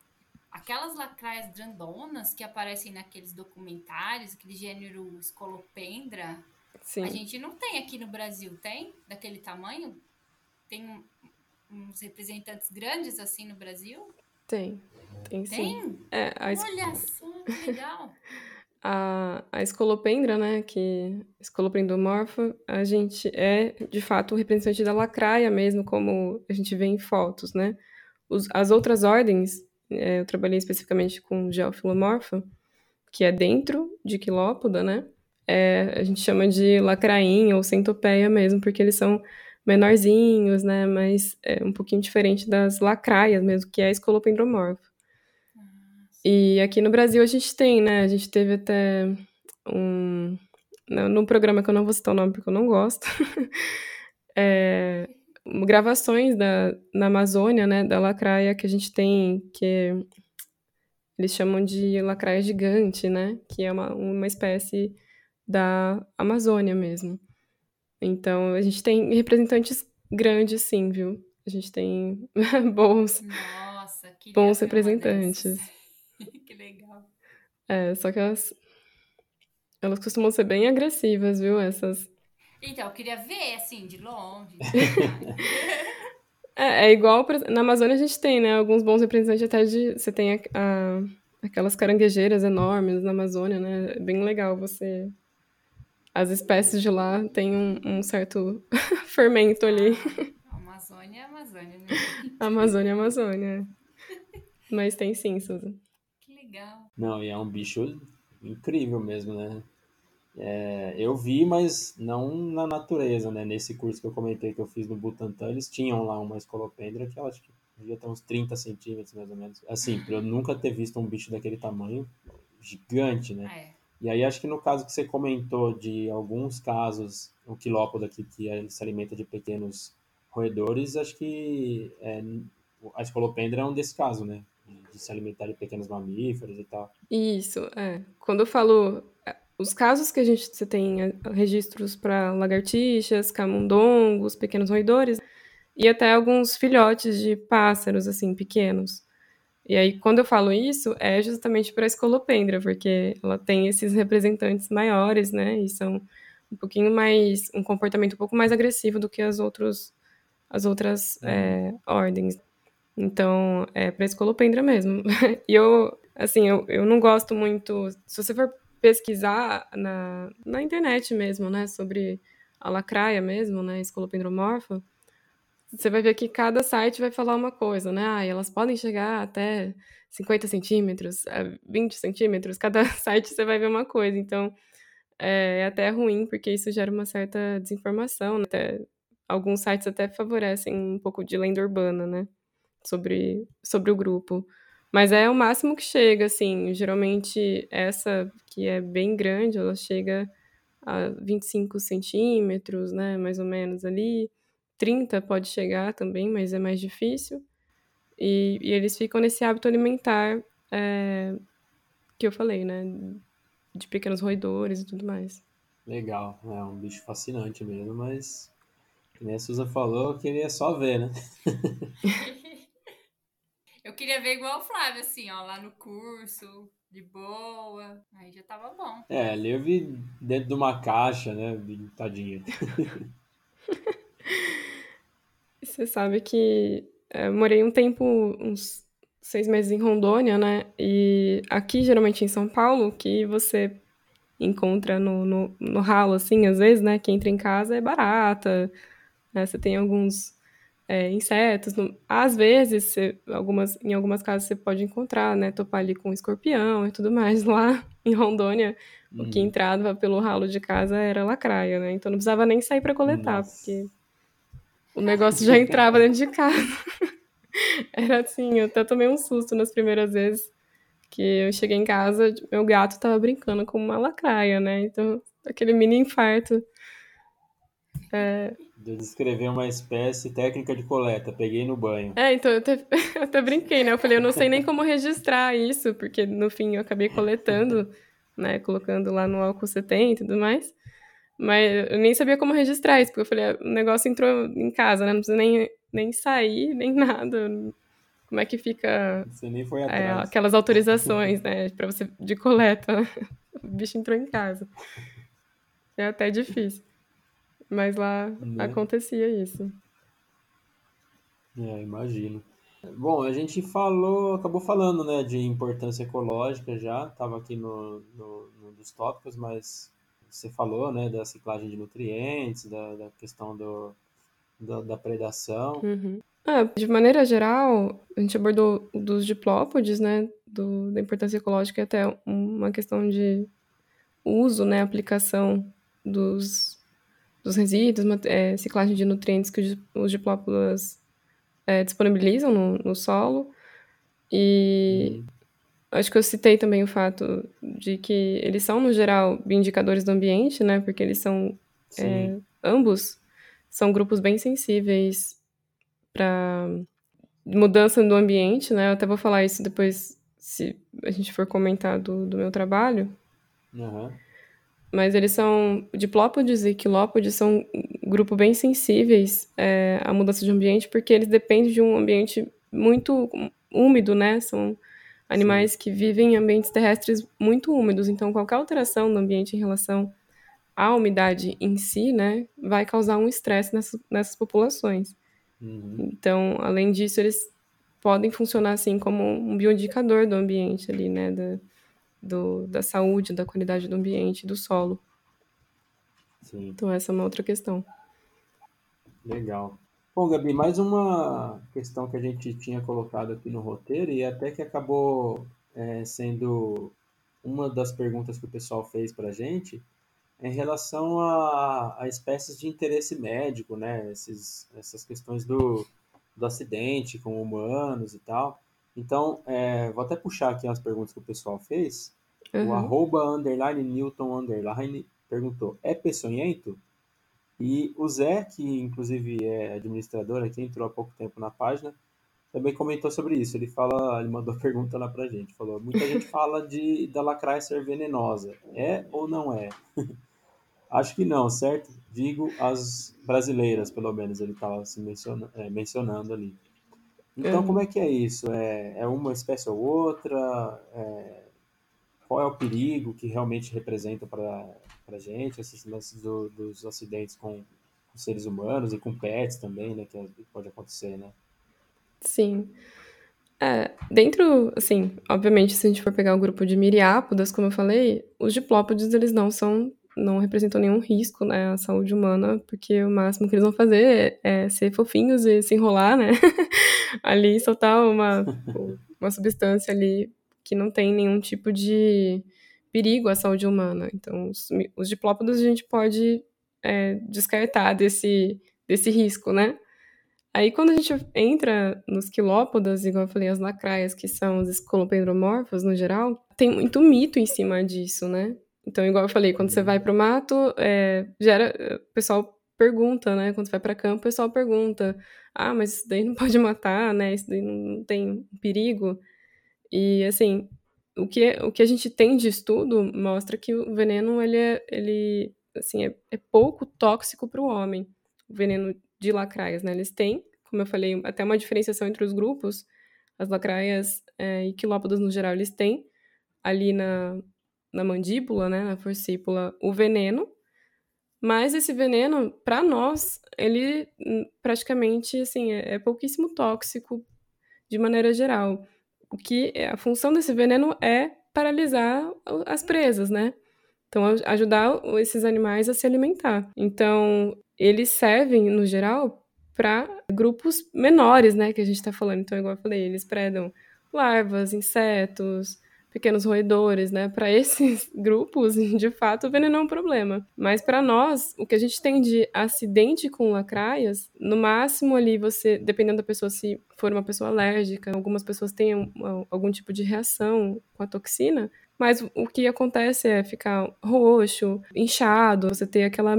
B: Aquelas lacraias grandonas que aparecem naqueles documentários, aquele gênero escolopendra, Sim. a gente não tem aqui no Brasil, tem? Daquele tamanho? Tem uns representantes grandes assim no Brasil?
E: Tem, tem sim. Tem?
B: É, a... Olha só, que legal. (laughs)
E: a, a escolopendra, né, que escoloprendomorfa, a gente é, de fato, o representante da lacraia mesmo, como a gente vê em fotos, né. Os, as outras ordens, é, eu trabalhei especificamente com geofilomorfa, que é dentro de quilópoda, né, é, a gente chama de lacrainha ou centopeia mesmo, porque eles são menorzinhos, né, mas é um pouquinho diferente das lacraias mesmo, que é a escolopendromorfa. E aqui no Brasil a gente tem, né? A gente teve até um. Num programa que eu não vou citar o nome porque eu não gosto. (laughs) é, gravações da, na Amazônia, né? Da lacraia que a gente tem, que eles chamam de lacraia gigante, né? Que é uma, uma espécie da Amazônia mesmo. Então, a gente tem representantes grandes, sim, viu? A gente tem (laughs) bons,
B: Nossa,
E: bons representantes. (laughs)
B: que legal.
E: É, só que elas. Elas costumam ser bem agressivas, viu? Essas.
B: Então, eu queria ver, assim, de longe. (laughs)
E: é, é igual. Pra... Na Amazônia a gente tem, né? Alguns bons representantes até de. Você tem a, a... aquelas caranguejeiras enormes na Amazônia, né? É bem legal você. As espécies de lá têm um, um certo (laughs) fermento ali.
B: Ah, Amazônia é Amazônia, né? (laughs)
E: Amazônia é Amazônia. Mas tem sim, Susan
B: legal.
A: Não, e é um bicho incrível mesmo, né? É, eu vi, mas não na natureza, né? Nesse curso que eu comentei que eu fiz no Butantan, eles tinham lá uma escolopendra que ela acho que devia ter uns 30 centímetros, mais ou menos. Assim, pra eu nunca ter visto um bicho daquele tamanho, gigante, né? É. E aí acho que no caso que você comentou de alguns casos, o quilópodo aqui que se alimenta de pequenos roedores, acho que é, a escolopendra é um desse caso, né? de se alimentar de pequenos mamíferos e tal.
E: Isso, é. Quando eu falo é, os casos que a gente você tem é, registros para lagartixas, camundongos, pequenos roedores e até alguns filhotes de pássaros assim pequenos. E aí quando eu falo isso é justamente para a escolopendra, porque ela tem esses representantes maiores, né? E são um pouquinho mais um comportamento um pouco mais agressivo do que as outros as outras é, ordens. Então, é para escolopendra mesmo. (laughs) e eu, assim, eu, eu não gosto muito. Se você for pesquisar na, na internet mesmo, né, sobre a lacraia mesmo, né, escolopendromorfa, você vai ver que cada site vai falar uma coisa, né? Ah, elas podem chegar até 50 centímetros, 20 centímetros, cada (laughs) site você vai ver uma coisa. Então, é, é até ruim, porque isso gera uma certa desinformação. Né? Até, alguns sites até favorecem um pouco de lenda urbana, né? sobre, sobre o grupo. Mas é o máximo que chega, assim. Geralmente, essa que é bem grande, ela chega a 25 centímetros, né? Mais ou menos ali. 30 pode chegar também, mas é mais difícil. E, e eles ficam nesse hábito alimentar é, que eu falei, né? De pequenos roedores e tudo mais.
A: Legal, é um bicho fascinante mesmo, mas, como a Susan falou, eu queria só ver, né? (laughs)
B: Eu queria ver igual o Flávio, assim, ó, lá no curso, de boa. Aí já tava bom.
A: É, ali eu vi dentro de uma caixa, né? Tadinha. (laughs)
E: Você sabe que é, eu morei um tempo, uns seis meses em Rondônia, né? E aqui, geralmente em São Paulo, que você encontra no, no, no ralo, assim, às vezes, né? Que entra em casa é barata, né? Você tem alguns é, insetos. Às vezes, você, algumas, em algumas casas você pode encontrar, né? Topar ali com escorpião e tudo mais. (laughs) Lá em Rondônia, uhum. o que uhum. entrava pelo ralo de casa era lacraia, né? Então não precisava nem sair para coletar, Nossa. porque o negócio já entrava dentro de casa. (laughs) era assim, eu até tomei um susto nas primeiras vezes que eu cheguei em casa, meu gato tava brincando com uma lacraia, né? Então, aquele mini infarto.
A: É, de descrever uma espécie técnica de coleta, peguei no banho.
E: É, então eu até, (laughs) eu até brinquei, né? Eu falei, eu não sei nem como registrar isso, porque no fim eu acabei coletando, né? Colocando lá no álcool 70 e tudo mais. Mas eu nem sabia como registrar isso, porque eu falei, ah, o negócio entrou em casa, né? Não precisa nem, nem sair, nem (laughs) nada. Como é que fica.
A: Você nem foi é, atrás. É,
E: aquelas autorizações, né? Pra você de coleta. (laughs) O bicho entrou em casa. É até difícil. Mas lá né? acontecia isso.
A: É, imagino. Bom, a gente falou, acabou falando, né, de importância ecológica já, estava aqui no, no, no, dos tópicos, mas você falou, né, da ciclagem de nutrientes, da, da questão do, da, da predação.
E: Uhum. Ah, de maneira geral, a gente abordou dos diplópodes, né, do, da importância ecológica e até uma questão de uso, né, aplicação dos dos resíduos, é, ciclagem de nutrientes que os diplópodas é, disponibilizam no, no, solo. E uhum. acho que eu citei também o fato de que eles são, no geral, indicadores do ambiente, né? Porque eles são, é, ambos, são grupos bem sensíveis para mudança do ambiente, né? Eu até vou falar isso depois, se a gente for comentar do, do meu trabalho.
A: Uhum
E: mas eles são diplópodes e quilópodes são um grupo bem sensíveis é, à mudança de ambiente porque eles dependem de um ambiente muito úmido, né? São animais Sim. que vivem em ambientes terrestres muito úmidos, então qualquer alteração do ambiente em relação à umidade em si, né, vai causar um estresse nessas, nessas populações. Uhum. Então, além disso, eles podem funcionar assim como um bioindicador do ambiente ali, né, da, do, da saúde, da qualidade do ambiente, do solo.
A: Sim.
E: Então essa é uma outra questão.
A: Legal. Bom, Gabi, mais uma questão que a gente tinha colocado aqui no roteiro e até que acabou é, sendo uma das perguntas que o pessoal fez para a gente em relação a, a, espécies de interesse médico, né? Esses, essas questões do, do acidente com humanos e tal. Então, é, vou até puxar aqui as perguntas que o pessoal fez. Uhum. O arroba underline Newton underline perguntou: é peçonhento? E o Zé, que inclusive é administrador aqui, entrou há pouco tempo na página, também comentou sobre isso. Ele fala, ele mandou (laughs) pergunta lá pra gente. Falou: muita gente fala de da lacraia ser venenosa. É ou não é? (laughs) Acho que não, certo? Digo as brasileiras, pelo menos, ele estava se menciona, é, mencionando ali. Então, como é que é isso? É, é uma espécie ou outra? É, qual é o perigo que realmente representa para a gente esses lances do, dos acidentes com, com, seres humanos e com pets também, né? Que pode acontecer, né?
E: Sim. É, dentro, assim, obviamente, se a gente for pegar o grupo de miriápodas, como eu falei, os diplópodes, eles não são não representam nenhum risco né, à saúde humana, porque o máximo que eles vão fazer é, é ser fofinhos e se enrolar, né? (laughs) ali soltar uma, uma substância ali que não tem nenhum tipo de perigo à saúde humana. Então, os, os diplópodos a gente pode é, descartar desse, desse risco, né? Aí, quando a gente entra nos quilópodas, igual eu falei, as lacraias, que são os escolopendromorfos no geral, tem muito mito em cima disso, né? Então, igual eu falei, quando você vai pro mato, é, gera, o pessoal pergunta, né? Quando você vai para campo, o pessoal pergunta: ah, mas isso daí não (laughs) pode matar, né? Isso daí não tem perigo. E, assim, o que, o que a gente tem de estudo mostra que o veneno, ele é, ele, assim, é, é pouco tóxico para o homem. O veneno de lacraias, né? Eles têm, como eu falei, até uma diferenciação entre os grupos. As lacraias é, e quilópodas, no geral, eles têm ali na, na mandíbula, né, na forcípula, o veneno, mas esse veneno, para nós, ele hum, praticamente assim, é, é, pouquíssimo tóxico de maneira geral. O que é, a função desse veneno é paralisar as presas, né? Então, ajudar esses animais a se alimentar. Então, eles servem, no geral, para grupos menores, né, que a gente está falando. Então, igual eu falei, eles predam larvas, insetos, pequenos roedores, né? Para esses (laughs) grupos, de fato, o veneno é um problema. Mas para nós, o que a gente tem de acidente com lacraias, no máximo ali você, dependendo da pessoa, se for uma pessoa alérgica, algumas pessoas têm algum tipo de reação com a toxina, mas o que acontece é ficar roxo, inchado, você ter aquela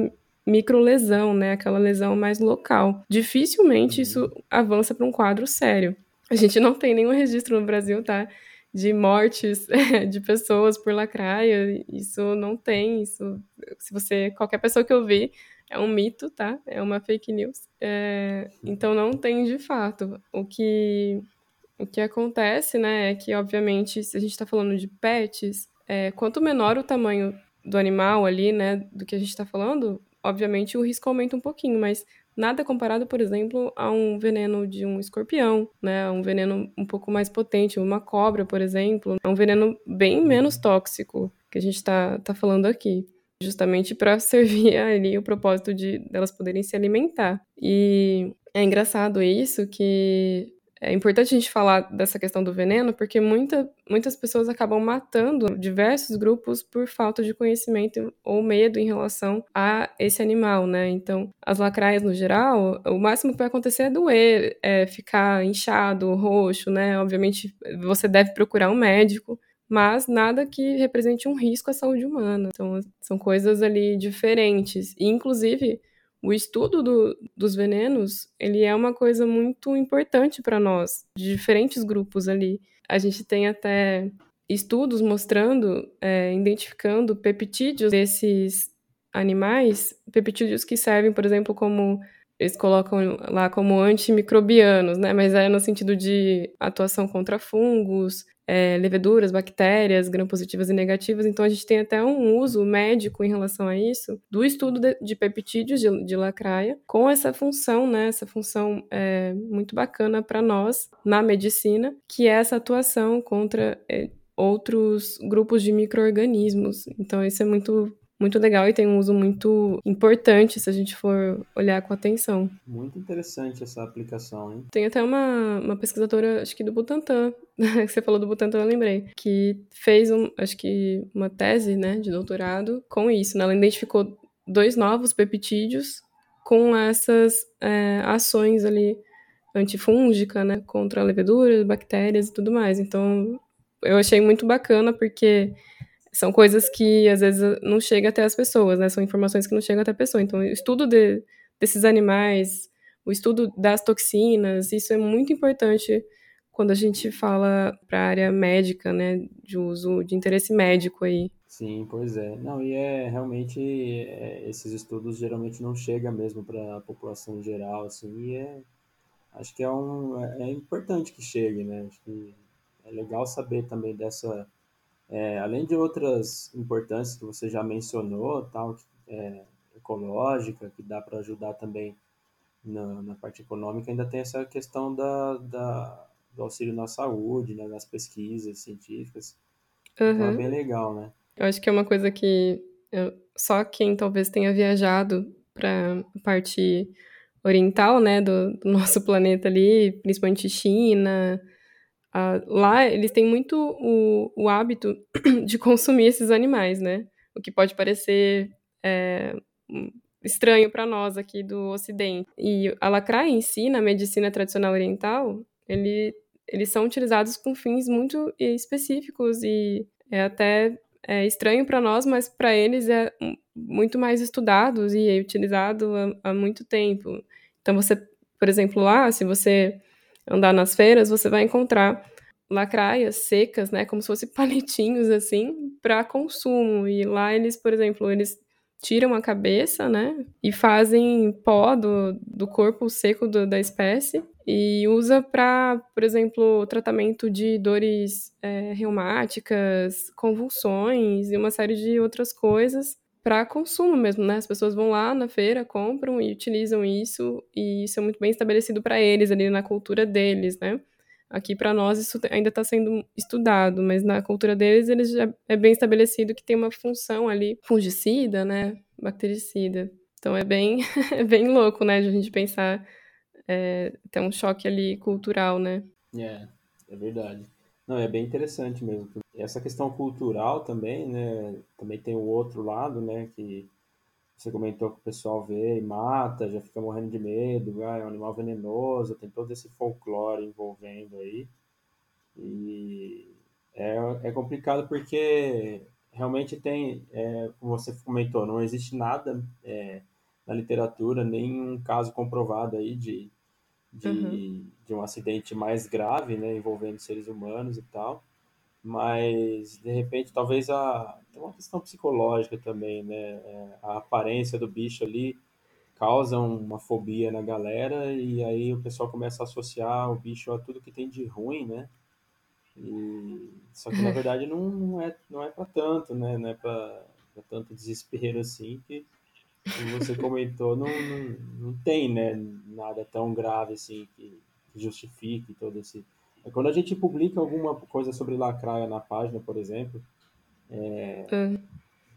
E: microlesão, né? Aquela lesão mais local. Dificilmente isso avança para um quadro sério. A gente não tem nenhum registro no Brasil, tá? De mortes (laughs) de pessoas por lacraia. Isso não tem. Isso, se você, qualquer pessoa que eu vi, é um mito, tá? É uma fake news. É, então não tem de fato. O que, o que acontece, né, é que, obviamente, se a gente está falando de pets, é, quanto menor o tamanho do animal ali, né, do que a gente está falando, obviamente o risco aumenta um pouquinho, mas Nada comparado, por exemplo, a um veneno de um escorpião, né? Um veneno um pouco mais potente, uma cobra, por exemplo. É um veneno bem menos tóxico que a gente está tá falando aqui. Justamente para (laughs) servir ali o propósito de delas poderem se alimentar. E é engraçado isso que é importante a gente falar dessa questão do veneno, porque muita, muitas pessoas acabam matando diversos grupos por falta de conhecimento ou medo em relação a esse animal, né? Então, as lacraias no geral, o máximo que vai acontecer é doer, é ficar inchado, roxo, né? Obviamente, você deve procurar um médico, mas nada que represente um risco à saúde humana. Então, são coisas ali diferentes. E, inclusive, o estudo do, dos venenos, ele é uma coisa muito importante para nós, de diferentes grupos ali. A gente tem até estudos mostrando, é, identificando peptídeos desses animais, peptídeos que servem, por exemplo, como eles colocam lá como antimicrobianos, né? Mas é no sentido de atuação contra fungos, é, leveduras, bactérias, gram-positivas e negativas. Então, a gente tem até um uso médico em relação a isso, do estudo de, de peptídeos de, de, lacraia, com essa função, né, essa função é, muito bacana para nós na medicina, que é essa atuação contra é, outros grupos de micro-organismos. Então, isso é muito muito legal e tem um uso muito importante se a gente for olhar com atenção.
A: Muito interessante essa aplicação, hein?
E: Tem até uma, uma pesquisadora, acho que do Butantan, (laughs) que você falou do Butantan, eu lembrei, que fez, um, acho que uma tese, né, de doutorado com isso. Né? Ela identificou dois novos peptídeos com essas é, ações ali antifúngica, né, contra leveduras, bactérias e tudo mais. Então, eu achei muito bacana porque são coisas que às vezes não chega até as pessoas, né? São informações que não chegam até a pessoa. Então, o estudo de, desses animais, o estudo das toxinas, isso é muito importante quando a gente fala para a área médica, né? De uso de interesse médico aí.
A: Sim, pois é. Não, e é realmente é, esses estudos geralmente não chegam mesmo para a população geral, assim, e é, acho que é, um, é, é importante que chegue, né? Acho que é legal saber também dessa é, além de outras importâncias que você já mencionou, tal, é, ecológica, que dá para ajudar também na, na, parte econômica, ainda tem essa questão da, da do auxílio na saúde, né, das pesquisas científicas. Uhum. Então é bem legal, né?
E: Eu acho que é uma coisa que eu, só quem talvez tenha viajado para a parte oriental, né, do, do (laughs) nosso planeta ali, principalmente China, Uh, lá eles têm muito o, o hábito (clears throat) de consumir esses animais, né? O que pode parecer é, estranho para nós aqui do Ocidente. E a lacraia em si, na medicina tradicional oriental, ele, eles são utilizados com fins muito específicos e é até é estranho para nós, mas para eles é muito mais estudados e é utilizado há, há muito tempo. Então você, por exemplo, lá, se você andar nas feiras, você vai encontrar lacraias secas, né, como se fossem (laughs) palitinhos assim, para consumo. E lá eles, por exemplo, eles tiram a cabeça, né, e fazem pó do, do corpo seco do, da espécie e usa para, por exemplo, tratamento de dores é, reumáticas, convulsões e uma série de outras coisas para consumo mesmo, né? As pessoas vão lá na feira, compram e utilizam isso, e isso é muito bem estabelecido para eles ali na cultura deles, né? Aqui para nós isso ainda está sendo estudado, mas na cultura deles eles já é bem estabelecido que tem uma função ali fungicida, né, bactericida. Então é bem (laughs) é bem louco, né, de a gente pensar é, tem um choque ali cultural, né?
A: É, é verdade. Não, é bem interessante mesmo. Essa questão cultural também, né? Também tem o outro lado, né? Que você comentou que o pessoal vê e mata, já fica morrendo de medo, ah, é um animal venenoso, tem todo esse folclore envolvendo aí. E é, é complicado porque realmente tem, é, como você comentou, não existe nada é, na literatura, nenhum caso comprovado aí de, de, uhum. de um acidente mais grave, né, envolvendo seres humanos e tal. Mas, de repente, talvez a, tem uma questão psicológica também, né? É, a aparência do bicho ali causa uma fobia na galera e aí o pessoal começa a associar o bicho a tudo que tem de ruim, né? E, só que na (laughs) verdade não, não é não é para tanto, né? Não é para tanto desespero assim que como você comentou, não, não, não tem né, nada tão grave assim que, que justifique todo esse. Quando a gente publica alguma coisa sobre lacraia na página, por exemplo, é, é.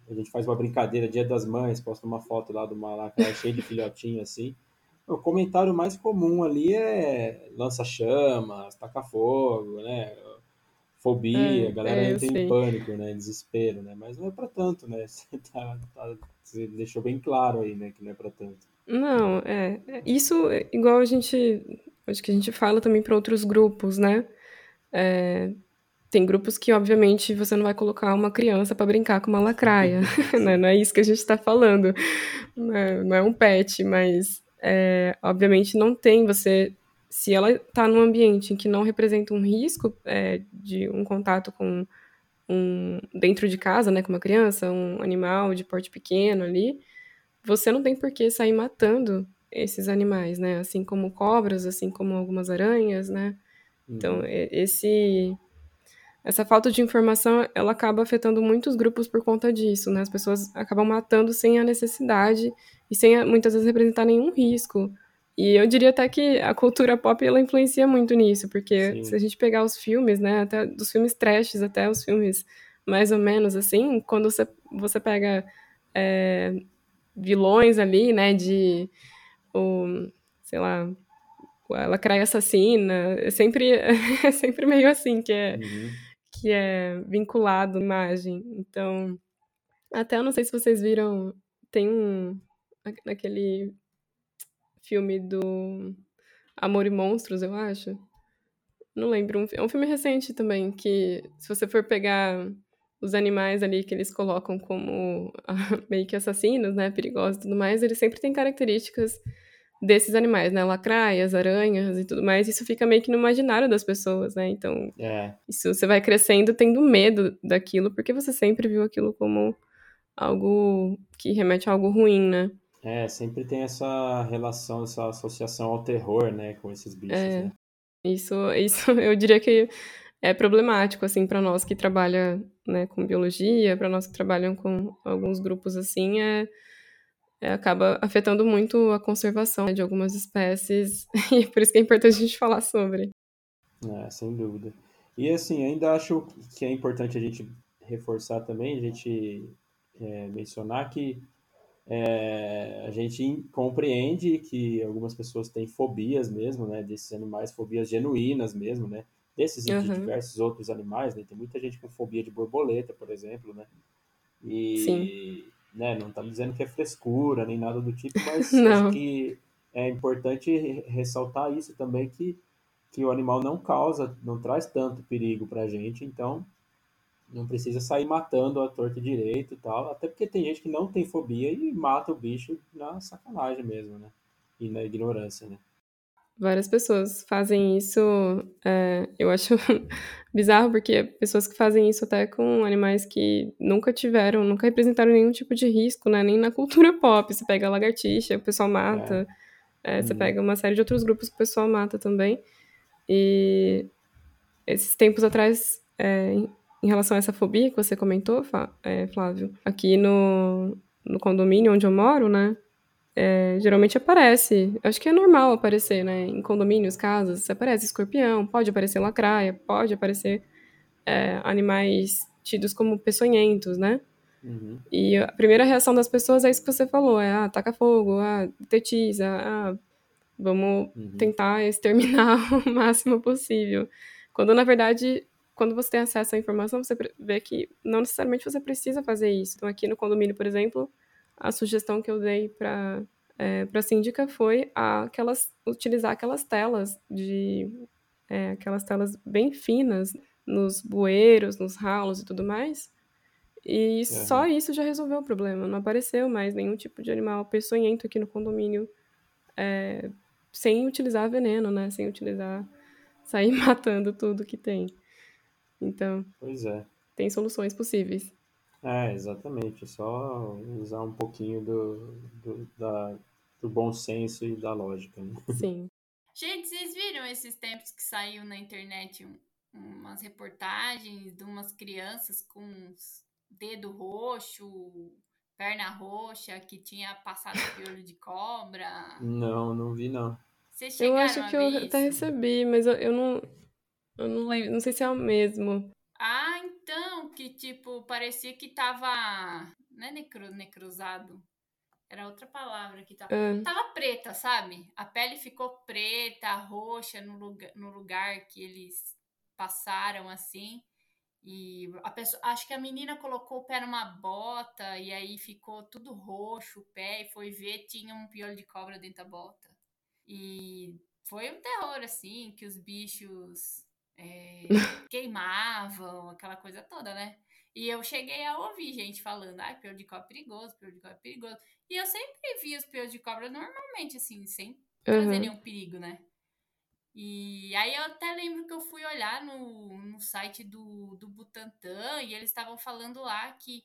A: a gente faz uma brincadeira, Dia das Mães, posta uma foto lá de uma lacraia cheia de filhotinho assim. O comentário mais comum ali é lança-chamas, taca-fogo, né? fobia, é, a galera é, entra em pânico, né? Desespero, né? Mas não é para tanto, né? (laughs) Você, tá, tá, você deixou bem claro aí, né? Que não é para tanto.
E: Não, é. Isso, igual a gente. Acho que a gente fala também para outros grupos, né? É, tem grupos que, obviamente, você não vai colocar uma criança para brincar com uma lacraia, (laughs) (laughs) né? Não é isso que a gente está falando. Não é, não é, um pet, mas, é, obviamente, não tem você se ela está num ambiente em que não representa um risco é, de um contato com um dentro de casa, né, com uma criança, um animal de porte pequeno ali, você não tem por que sair matando esses animais, né? Assim como cobras, assim como algumas aranhas, né? Então, uhum. esse essa falta de informação, ela acaba afetando muitos grupos por conta disso, né? As pessoas acabam matando sem a necessidade e sem muitas vezes representar nenhum risco. E eu diria até que a cultura pop ela influencia muito nisso, porque Sim. se a gente pegar os filmes, né, até dos filmes trashes até os filmes mais ou menos assim, quando você, você pega é, vilões ali, né, de, o, sei lá, a lacraia assassina, é sempre, (laughs) é sempre meio assim que é, uhum. que é vinculado à imagem. Então, até eu não sei se vocês viram, tem um, naquele filme do Amor e Monstros, eu acho. Não lembro. É um filme recente também, que se você for pegar os animais ali que eles colocam como (laughs) meio que assassinos, né, perigosos e tudo mais, eles sempre têm características desses animais, né, lacraias, aranhas e tudo mais, isso fica meio que no imaginário das pessoas, né, então é. isso você vai crescendo tendo medo daquilo, porque você sempre viu aquilo como algo que remete a algo ruim, né.
A: É, sempre tem essa relação, essa associação ao terror, né, com esses bichos, é, né?
E: Isso, isso (laughs) eu diria que é problemático, assim, para nós que trabalha, né, com biologia, para nós que trabalham com alguns grupos assim, é, é, acaba afetando muito a conservação né, de algumas espécies, (laughs) e por isso que é importante a gente falar sobre.
A: É, sem dúvida. E assim, ainda acho que é importante a gente reforçar também, a gente é, mencionar que é, a gente compreende que algumas pessoas têm fobias mesmo, né, desses animais, fobias genuínas mesmo, né, desses uhum. e de diversos outros animais, né, tem muita gente com fobia de borboleta, por exemplo, né, e, Sim. né, não estamos dizendo que é frescura, nem nada do tipo, (laughs) mas acho que é importante ressaltar isso também, que, que o animal não causa, não traz tanto perigo para a gente, então não precisa sair matando a torta direito e tal. Até porque tem gente que não tem fobia e mata o bicho na sacanagem mesmo, né? E na ignorância, né?
E: Várias pessoas fazem isso. É, eu acho (laughs) bizarro, porque pessoas que fazem isso até com animais que nunca tiveram, nunca representaram nenhum tipo de risco, né? Nem na cultura pop. Você pega a lagartixa, o pessoal mata. É. É, você hum. pega uma série de outros grupos que o pessoal mata também. E esses tempos atrás, é, em relação a essa fobia que você comentou, é, Flávio, aqui no, no condomínio onde eu moro, né? É, geralmente aparece, acho que é normal aparecer, né? Em condomínios, casas, aparece escorpião, pode aparecer lacraia, pode aparecer é, animais tidos como peçonhentos, né? Uhum. E a primeira reação das pessoas é isso que você falou, é, ah, taca fogo, ah, tetiza, ah, Vamos uhum. tentar exterminar (laughs) o máximo possível. Quando, na verdade, quando você tem acesso à informação, você vê que não necessariamente você precisa fazer isso. Então, aqui no condomínio, por exemplo, a sugestão que eu dei para é, para a síndica foi aquelas, utilizar aquelas telas de é, aquelas telas bem finas nos bueiros, nos ralos e tudo mais. E uhum. só isso já resolveu o problema. Não apareceu mais nenhum tipo de animal peçonhento aqui no condomínio é, sem utilizar veneno, né? Sem utilizar sair (laughs) matando tudo que tem. Então,
A: pois é.
E: tem soluções possíveis.
A: É, exatamente. É só usar um pouquinho do, do, da, do bom senso e da lógica. Né? (laughs)
E: Sim.
B: Gente, vocês viram esses tempos que saiu na internet umas reportagens de umas crianças com dedo roxo, perna roxa, que tinha passado piolho de cobra?
A: Não, não vi não.
E: Vocês eu acho que eu até recebi, mas eu, eu não eu não lembro, não sei se é o mesmo.
B: Ah, então, que tipo, parecia que tava. Não é necro, necrosado. Era outra palavra que tava. É. Tava preta, sabe? A pele ficou preta, roxa no lugar, no lugar que eles passaram assim. E a pessoa, acho que a menina colocou o pé numa bota e aí ficou tudo roxo o pé e foi ver, tinha um piolho de cobra dentro da bota. E foi um terror, assim, que os bichos é, (laughs) queimavam, aquela coisa toda, né? E eu cheguei a ouvir gente falando, ah, pior de cobra é perigoso, pior de cobra é perigoso. E eu sempre vi os piores de cobra normalmente, assim, sem uhum. trazer nenhum perigo, né? E aí eu até lembro que eu fui olhar no, no site do, do Butantan e eles estavam falando lá que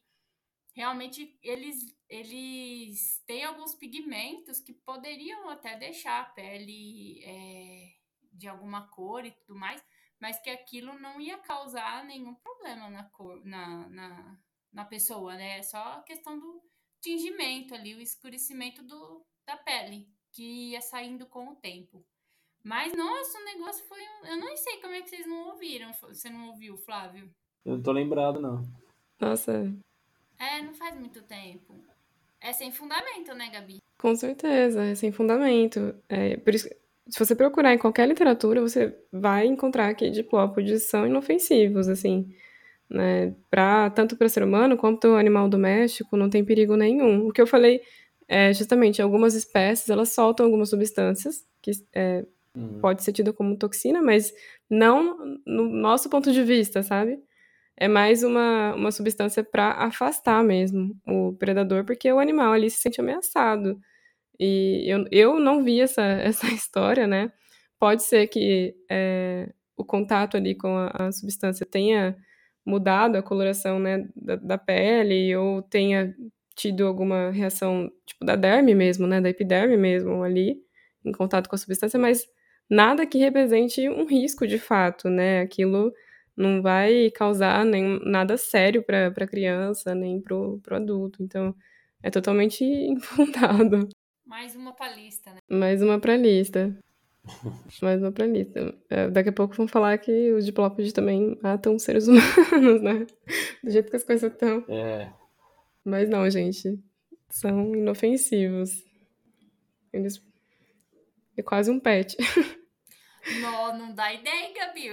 B: realmente eles, eles têm alguns pigmentos que poderiam até deixar a pele é, de alguma cor e tudo mais, mas que aquilo não ia causar nenhum problema na cor, na, na, na pessoa, né? É só a questão do tingimento ali, o escurecimento do, da pele, que ia saindo com o tempo. Mas, nossa, o negócio foi. Eu não sei como é que vocês não ouviram. Você não ouviu, Flávio?
A: Eu não tô lembrado, não.
E: Nossa.
B: É, não faz muito tempo. É sem fundamento, né, Gabi?
E: Com certeza, é sem fundamento. É, por isso, se você procurar em qualquer literatura, você vai encontrar que diplópodes são inofensivos, assim, né? Pra, tanto para ser humano quanto animal doméstico, não tem perigo nenhum. O que eu falei é justamente algumas espécies elas soltam algumas substâncias que é, uhum. pode ser tida como toxina, mas não no nosso ponto de vista, sabe? É mais uma, uma substância para afastar mesmo o predador, porque o animal ali se sente ameaçado. E eu, eu não vi essa, (laughs) essa história, né? Pode ser que é, o contato ali com a, a, substância tenha mudado a coloração né, da, da, pele ou tenha tido alguma reação tipo da derme mesmo, né, da epiderme mesmo ali em contato com a substância, mas nada que represente um risco de fato, né? Aquilo não vai causar nem nada sério para a criança nem para o adulto, então é totalmente (laughs) infundado.
B: Mais uma pra lista, né?
E: Mais uma pra lista. (laughs) Mais uma pra lista. É, daqui a pouco vão falar que os diplópodes também matam seres (laughs) humanos, né? Do jeito que as coisas estão.
A: É.
E: Mas não, gente. São inofensivos. Eles. É quase um pet. (laughs)
B: Não, não dá ideia, Gabi.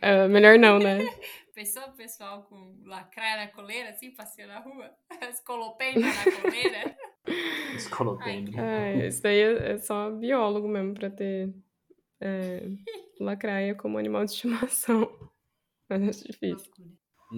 E: É, melhor não, né?
B: Pensou o pessoal com lacraia na coleira, assim, passeando na rua? Escolopenda na coleira?
E: É, isso daí é, é só biólogo mesmo pra ter é, lacraia como animal de estimação. (laughs) Mas acho difícil.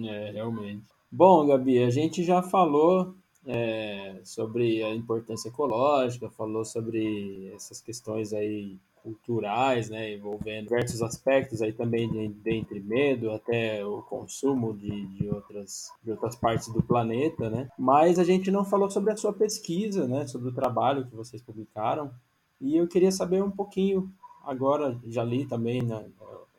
A: É, realmente. Bom, Gabi, a gente já falou é, sobre a importância ecológica, falou sobre essas questões aí culturais, né, envolvendo diversos aspectos aí também de, dentre medo até o consumo de, de, outras, de outras partes do planeta, né? Mas a gente não falou sobre a sua pesquisa, né, sobre o trabalho que vocês publicaram. E eu queria saber um pouquinho agora, já li também né,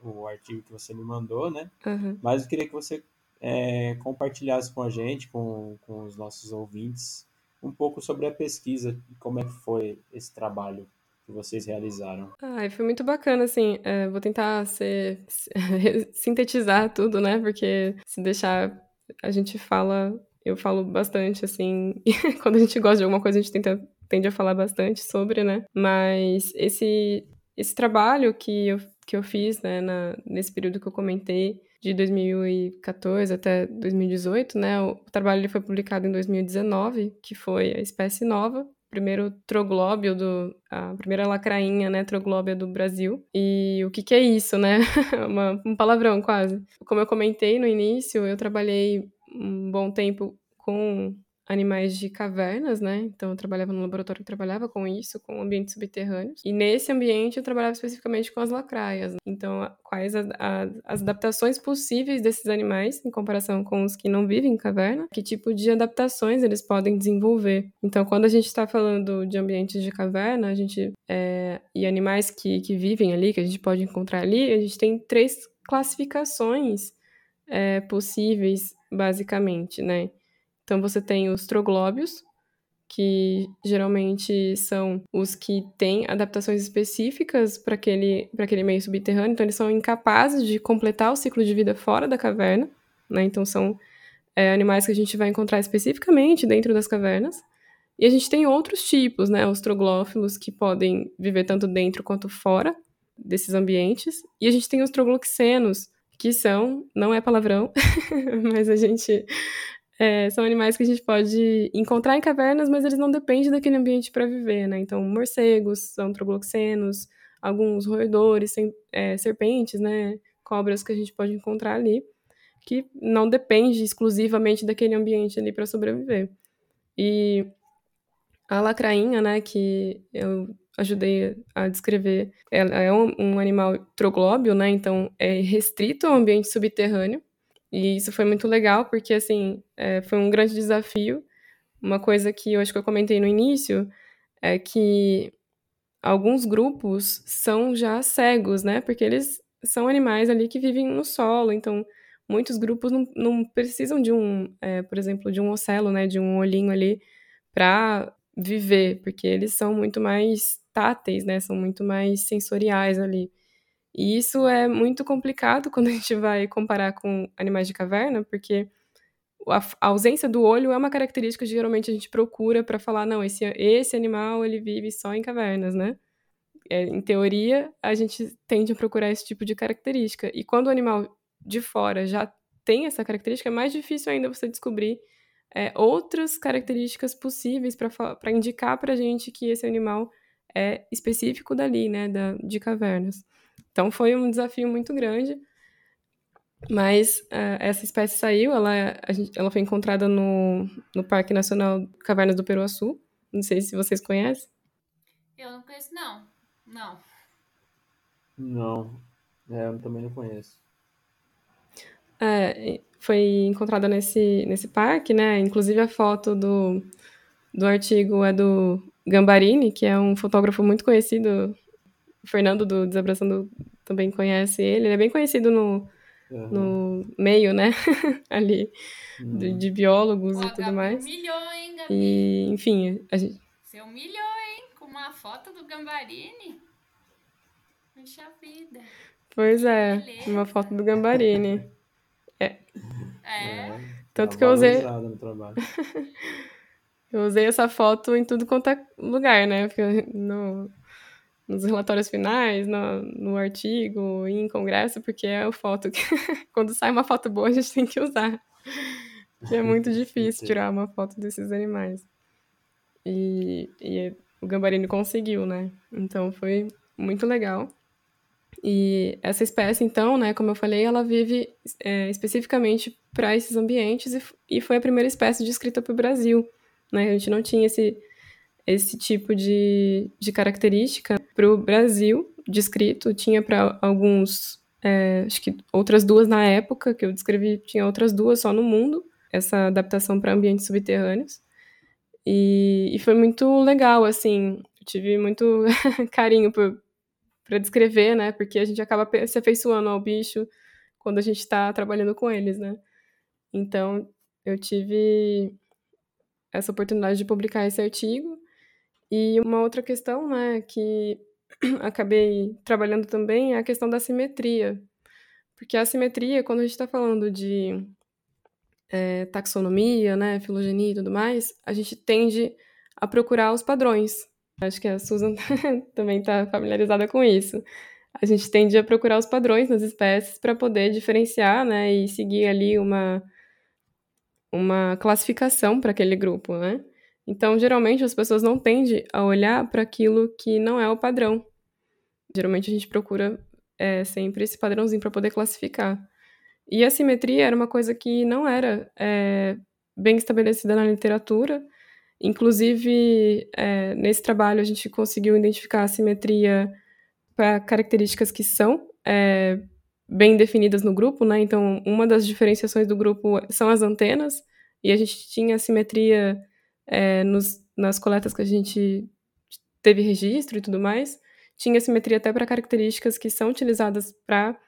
A: o artigo que você me mandou, né?
E: Uhum.
A: Mas eu queria que você é, compartilhasse com a gente, com, com os nossos ouvintes, um pouco sobre a pesquisa e como é que foi esse trabalho que vocês realizaram?
E: Ah, foi muito bacana, assim. É, vou tentar ser, (laughs) sintetizar tudo, né? Porque se deixar, a gente fala, eu falo bastante, assim. (laughs) quando a gente gosta de alguma coisa, a gente tenta tende a falar bastante sobre, né? Mas esse, esse trabalho que eu, que eu fiz, né, na, nesse período que eu comentei, de 2014 até 2018, né? O trabalho ele foi publicado em 2019, que foi a espécie nova, primeiro troglóbio do a primeira lacrainha, né, troglóbia do Brasil. E o que que é isso, né? (laughs) Uma, um palavrão quase. Como eu comentei no início, eu trabalhei um bom tempo com animais de cavernas, né? Então eu trabalhava no laboratório que trabalhava com isso, com ambientes subterrâneos. E nesse ambiente eu trabalhava especificamente com as lacraias. Então, quais a, a, as adaptações possíveis desses animais em comparação com os que não vivem em caverna? Que tipo de adaptações eles podem desenvolver? Então, quando a gente está falando de ambientes de caverna, a gente é, e animais que, que vivem ali, que a gente pode encontrar ali, a gente tem três classificações é, possíveis, basicamente, né? Então você tem os troglóbios, que geralmente são os que têm adaptações específicas para aquele, aquele meio subterrâneo, então eles são incapazes de completar o ciclo de vida fora da caverna, né? Então são é, animais que a gente vai encontrar especificamente dentro das cavernas. E a gente tem outros tipos, né? Os troglófilos, que podem viver tanto dentro quanto fora desses ambientes. E a gente tem os trogloxenos, que são, não é palavrão, (laughs) mas a gente é, são animais que a gente pode encontrar em cavernas, mas eles não dependem daquele ambiente para viver, né? Então, morcegos são trogloxenos, alguns roedores, sem, é, serpentes, né? Cobras que a gente pode encontrar ali, que não depende exclusivamente daquele ambiente ali para sobreviver. E a lacrainha, né, que eu ajudei a descrever, ela é um, um animal troglóbio, né? Então, é restrito ao ambiente subterrâneo e isso foi muito legal, porque, assim, é, foi um grande desafio. Uma coisa que eu acho que eu comentei no início é que alguns grupos são já cegos, né? Porque eles são animais ali que vivem no solo, então muitos grupos não, não precisam de um, é, por exemplo, de um ocelo, né? De um olhinho ali para viver, porque eles são muito mais táteis, né? São muito mais sensoriais ali. E isso é muito complicado (laughs) quando a gente vai comparar com animais de caverna, porque a, ausência do olho é uma característica que geralmente a gente procura para falar, não, esse, esse animal ele vive só em cavernas, né? É, em teoria, a gente tende a procurar esse tipo de característica. E quando o animal de fora já tem essa característica, é mais difícil ainda você descobrir é, outras características possíveis para indicar para a gente que esse animal é específico dali, né, da, de cavernas. Então foi um desafio muito grande. Mas uh, essa espécie saiu, ela, gente, ela foi encontrada no, no Parque Nacional Cavernas do Peruaçu. Não sei se vocês conhecem.
B: Eu não conheço, não. Não.
A: Não. É, eu também não conheço.
E: É, foi encontrada nesse, nesse parque, né? Inclusive a foto do, do artigo é do Gambarini, que é um fotógrafo muito conhecido Fernando do Desabraçando também conhece ele. Ele é bem conhecido no, uhum. no meio, né? (laughs) Ali, uhum. de, de, biólogos Pô, e tudo mais.
B: Humilhou, hein, Gabi?
E: E, enfim, a gente...
B: Você humilhou, hein? Com uma foto do Gambarini. Puxa vida.
E: Pois é, Beleza. uma foto do Gambarini.
B: É. É.
E: Tanto tá que eu usei. (laughs) eu usei essa foto em tudo quanto é lugar, né? Porque no, nos relatórios finais, no, no artigo, em congresso, porque é a foto que (laughs) quando sai uma foto boa a gente tem que usar. Que é muito (laughs) difícil tirar uma foto desses animais. E, e o Gambarini conseguiu, né? Então foi muito legal. E essa espécie, então, né, como eu falei, ela vive é, especificamente para esses ambientes e, e foi a primeira espécie descrita para o Brasil. Né? A gente não tinha esse esse tipo de, de característica para o Brasil descrito. Tinha para alguns, é, acho que outras duas na época que eu descrevi, tinha outras duas só no mundo, essa adaptação para ambientes subterrâneos. E, e, foi muito legal, assim, tive muito (laughs) carinho para descrever, né? Porque a gente acaba se afeiçoando ao bicho quando a gente está trabalhando com eles, né? Então, eu tive essa oportunidade de publicar esse artigo e uma outra questão, né, que (clears throat) acabei trabalhando também é a questão da simetria. Porque a simetria, quando a gente está falando de é, taxonomia, né, filogenia e tudo mais, a gente tende a procurar os padrões. Acho que a Susan (laughs) também está familiarizada com isso. A gente tende a procurar os padrões nas espécies para poder diferenciar, né, e seguir ali uma uma classificação para aquele grupo, né? Então, geralmente as pessoas não tendem a olhar para aquilo que não é o padrão. Geralmente a gente procura é, sempre esse padrãozinho para poder classificar. E a simetria era uma coisa que não era é, bem estabelecida na literatura. Inclusive, é, nesse trabalho, a gente conseguiu identificar a simetria para características que são é, bem definidas no grupo, né? Então, uma das diferenciações do grupo são as antenas, e a gente tinha simetria é, nos, nas coletas que a gente teve registro e tudo mais. Tinha simetria até para características que são utilizadas para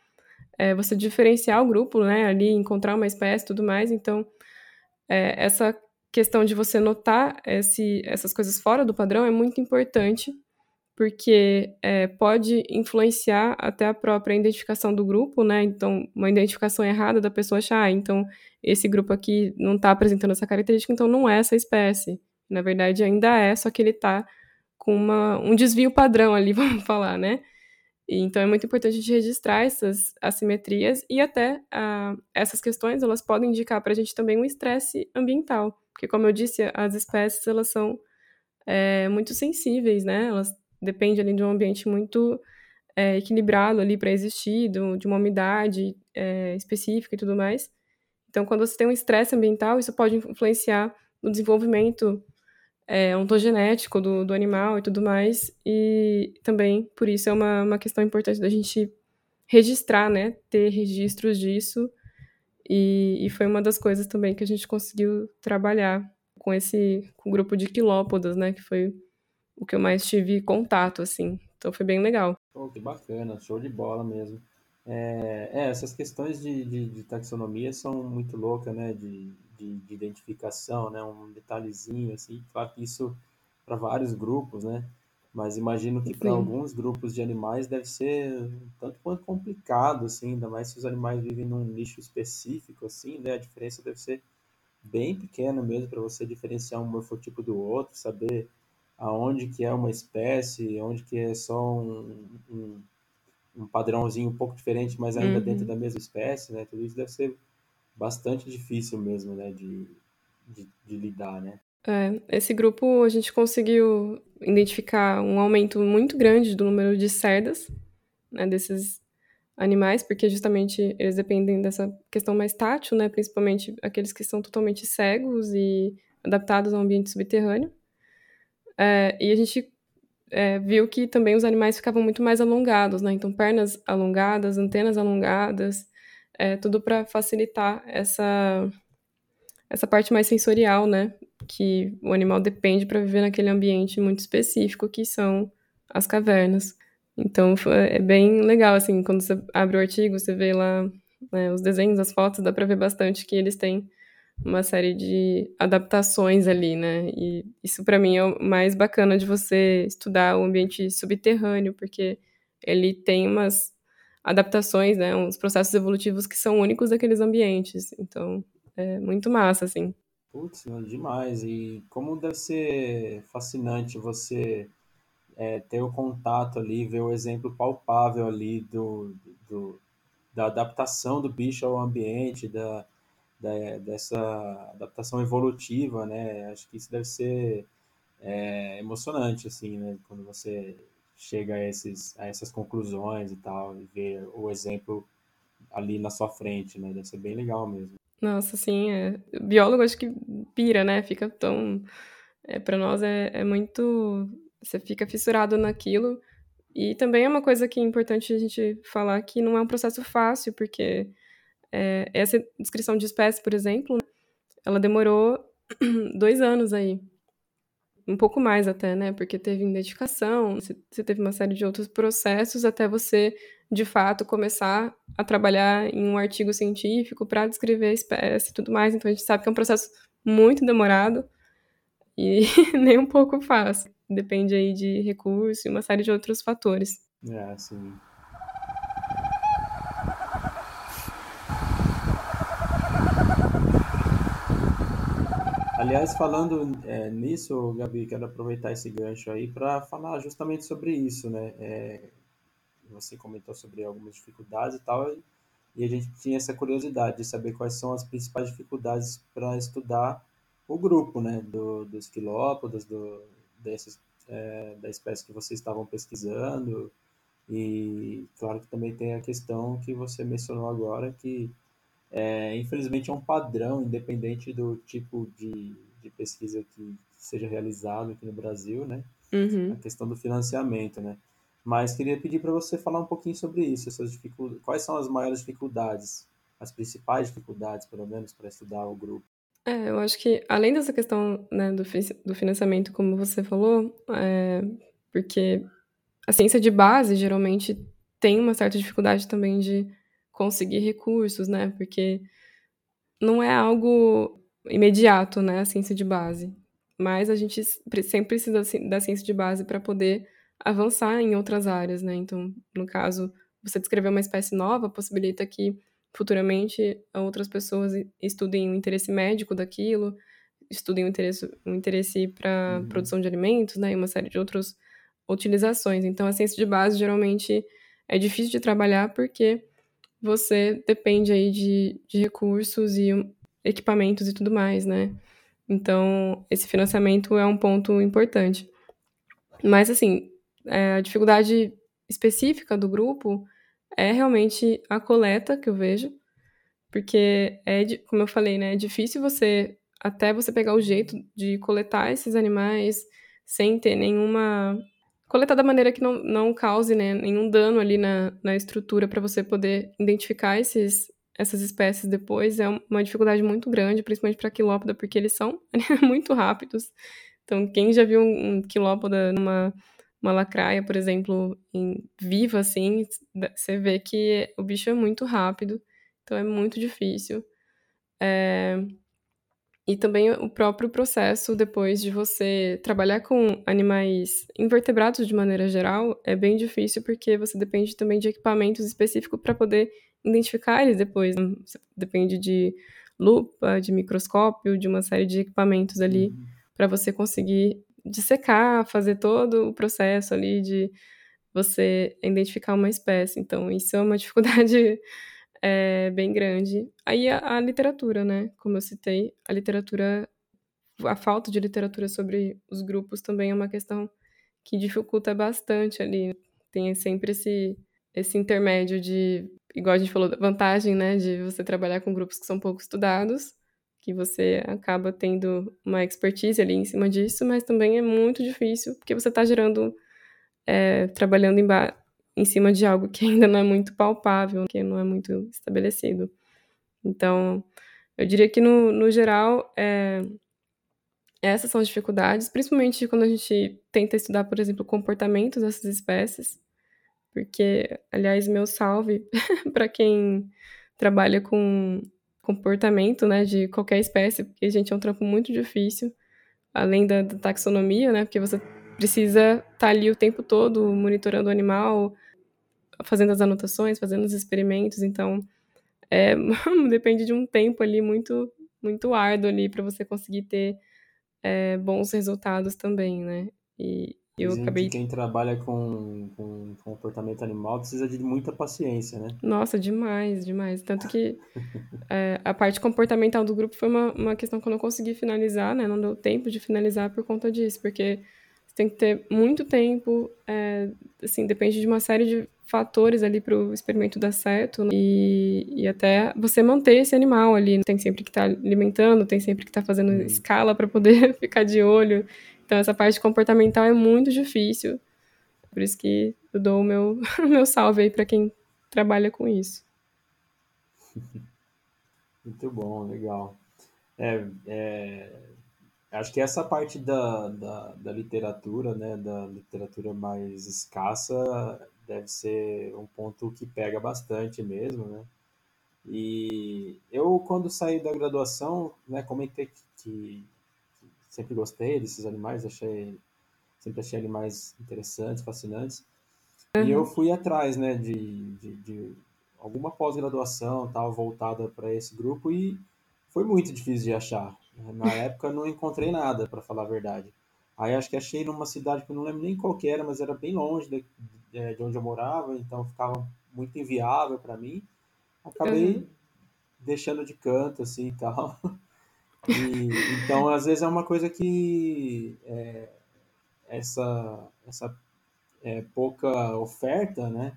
E: é, você diferenciar o grupo, né? Ali, encontrar uma espécie tudo mais. Então, é, essa questão de você notar esse, essas coisas fora do padrão é muito importante, porque é, pode influenciar até a própria identificação do grupo, né? Então, uma identificação errada da pessoa achar, ah, então esse grupo aqui não está apresentando essa característica, então não é essa espécie. Na verdade, ainda é, só que ele está com uma, um desvio padrão ali, (laughs) vamos falar, né? então é muito importante a gente registrar essas assimetrias e até uh, essas questões elas podem indicar para a gente também um estresse ambiental, porque como eu disse, as espécies elas são é, muito sensíveis, né? Elas dependem ali de um ambiente muito é, equilibrado ali para existir, do, de uma umidade é, específica e tudo mais. Então, quando você tem um estresse ambiental, isso pode influenciar no desenvolvimento é, ontogenético do, do animal e tudo mais, e também, por isso, é uma, uma questão importante da gente registrar, né, ter registros disso, e, e foi uma das coisas também que a gente conseguiu trabalhar com esse com o grupo de quilópodas, né, que foi o que eu mais tive contato, assim, então foi bem legal.
A: Oh, que bacana, show de bola mesmo. É, é essas questões de, de, de, taxonomia são muito loucas, né, de de, de identificação, né? Um detalhezinho assim. Claro que isso para vários grupos, né? Mas imagino que para alguns grupos de animais deve ser um tanto quanto complicado, assim, ainda mais se os animais vivem num nicho específico, assim, né? A diferença deve ser bem pequena mesmo para você diferenciar um morfotipo do outro, saber aonde que é uma espécie, onde que é só um, um, um padrãozinho um pouco diferente, mas ainda uhum. dentro da mesma espécie, né? Tudo isso deve ser bastante difícil mesmo, né, de, de, de lidar, né?
E: É, esse grupo a gente conseguiu identificar um aumento muito grande do número de cerdas, né, desses animais, porque justamente eles dependem dessa questão mais tátil, né, principalmente aqueles que são totalmente cegos e adaptados ao ambiente subterrâneo. É, e a gente é, viu que também os animais ficavam muito mais alongados, né, então pernas alongadas, antenas alongadas, é, tudo para facilitar essa, essa parte mais sensorial, né? Que o animal depende para viver naquele ambiente muito específico que são as cavernas. Então é bem legal, assim, quando você abre o artigo, você vê lá né, os desenhos, as fotos, dá para ver bastante que eles têm uma série de adaptações ali, né? E isso para mim é o mais bacana de você estudar o ambiente subterrâneo, porque ele tem umas adaptações, né, uns processos evolutivos que são únicos daqueles ambientes. Então, é muito massa, assim.
A: Putz, demais. E como deve ser fascinante você é, ter o contato ali, ver o exemplo palpável ali do, do da adaptação do bicho ao ambiente, da, da, dessa adaptação evolutiva, né? Acho que isso deve ser é, emocionante, assim, né? Quando você chega a, esses, a essas conclusões e tal, e ver o exemplo ali na sua frente, né? Deve ser bem legal mesmo.
E: Nossa, sim, é. biólogo acho que pira, né? Fica tão. É, para nós é, é muito. Você fica fissurado naquilo. E também é uma coisa que é importante a gente falar que não é um processo fácil, porque é, essa descrição de espécie, por exemplo, ela demorou (clears throat) dois anos aí um pouco mais até, né? Porque teve identificação, você teve uma série de outros processos até você, de fato, começar a trabalhar em um artigo científico para descrever a espécie e tudo mais. Então a gente sabe que é um processo muito demorado e (laughs) nem um pouco fácil. Depende aí de recurso e uma série de outros fatores.
A: É, sim. Aliás, falando é, nisso, Gabi, quero aproveitar esse gancho aí para falar justamente sobre isso, né? É, você comentou sobre algumas dificuldades e tal, e a gente tinha essa curiosidade de saber quais são as principais dificuldades para estudar o grupo, né? Do, dos quilópodos, do, desses, é, da espécie que vocês estavam pesquisando, e claro que também tem a questão que você mencionou agora, que é, infelizmente é um padrão, independente do tipo de, de pesquisa que seja realizado aqui no Brasil, né?
E: Uhum.
A: A questão do financiamento, né? Mas queria pedir para você falar um pouquinho sobre isso, essas dificuldades, quais são as maiores dificuldades, as principais dificuldades, pelo menos, para estudar o grupo.
E: É, eu acho que além dessa questão né, do, do financiamento, como você falou, é, porque a ciência de base geralmente tem uma certa dificuldade também de conseguir recursos, né? Porque não é algo imediato, né? A ciência de base. Mas a gente sempre precisa da ciência de base para poder avançar em outras áreas, né? Então, no caso, você descrever uma espécie nova possibilita que futuramente outras pessoas estudem o interesse médico daquilo, estudem o interesse, o interesse para uhum. produção de alimentos, né? E uma série de outros utilizações. Então, a ciência de base geralmente é difícil de trabalhar porque você depende aí de, de recursos e equipamentos e tudo mais, né? Então, esse financiamento é um ponto importante. Mas, assim, é, a dificuldade específica do grupo é realmente a coleta que eu vejo, porque é, como eu falei, né, é difícil você até você pegar o jeito de coletar esses animais sem ter nenhuma coletar da maneira que não, não cause né, nenhum dano ali na, na estrutura para você poder identificar esses, essas espécies depois é uma dificuldade muito grande, principalmente para quilópoda, porque eles são (laughs) muito rápidos. Então, quem já viu um quilópoda numa uma lacraia, por exemplo, em viva assim, você vê que o bicho é muito rápido, então é muito difícil. É... E também o próprio processo depois de você trabalhar com animais invertebrados de maneira geral é bem difícil porque você depende também de equipamentos específicos para poder identificar eles depois. Né? Você depende de lupa, de microscópio, de uma série de equipamentos ali uhum. para você conseguir dissecar, fazer todo o processo ali de você identificar uma espécie. Então, isso é uma dificuldade é bem grande. Aí a, a, literatura, né? Como eu citei, a literatura, a falta de literatura sobre os grupos também é uma questão que dificulta bastante ali. Tem sempre esse, esse intermédio de, igual a gente falou, vantagem, né? De você trabalhar com grupos que são pouco estudados, que você acaba tendo uma expertise ali em cima disso, mas também é muito difícil, porque você está gerando, é, trabalhando em, em cima de algo que ainda não é muito palpável, que não é muito estabelecido. Então, eu diria que no, no geral, é, essas são as dificuldades, principalmente quando a gente tenta estudar, por exemplo, comportamentos dessas espécies, porque, aliás, meu salve (laughs) para quem trabalha com comportamento, né, de qualquer espécie, porque, gente, é um trampo muito difícil, além da, da taxonomia, né, porque você precisa estar tá ali o tempo todo monitorando o animal, fazendo as anotações, fazendo os experimentos, então é, (laughs) depende de um tempo ali muito muito árduo ali para você conseguir ter é, bons resultados também, né? E eu
A: Dizem
E: acabei.
A: Que quem trabalha com, com comportamento animal precisa de muita paciência, né?
E: Nossa, demais, demais. Tanto que é, a parte comportamental do grupo foi uma, uma questão que eu não consegui finalizar, né? Não deu tempo de finalizar por conta disso, porque você tem que ter muito tempo, é, assim, depende de uma série de fatores ali para o experimento dar certo né? e, e até você manter esse animal ali. Tem sempre que estar tá alimentando, tem sempre que estar tá fazendo uhum. escala para poder (laughs) ficar de olho. Então, essa parte comportamental é muito difícil. Por isso que eu dou o meu, (laughs) meu salve aí para quem trabalha com isso. (laughs)
A: Muito bom, legal. É, é, Acho que essa parte da, da, da literatura, né, da literatura mais escassa, deve ser um ponto que pega bastante mesmo, né? E eu, quando saí da graduação, né, comentei que, que sempre gostei desses animais, achei, sempre achei animais interessantes, fascinantes. Uhum. E eu fui atrás, né, de, de, de alguma pós-graduação, tal, voltada para esse grupo e foi muito difícil de achar Na (laughs) época não encontrei nada, para falar a verdade. Aí acho que achei numa cidade que eu não lembro nem qual era, mas era bem longe de, de onde eu morava, então ficava muito inviável para mim. Acabei uhum. deixando de canto, assim, e tal. (laughs) E, então, às vezes é uma coisa que é, essa, essa é, pouca oferta, né?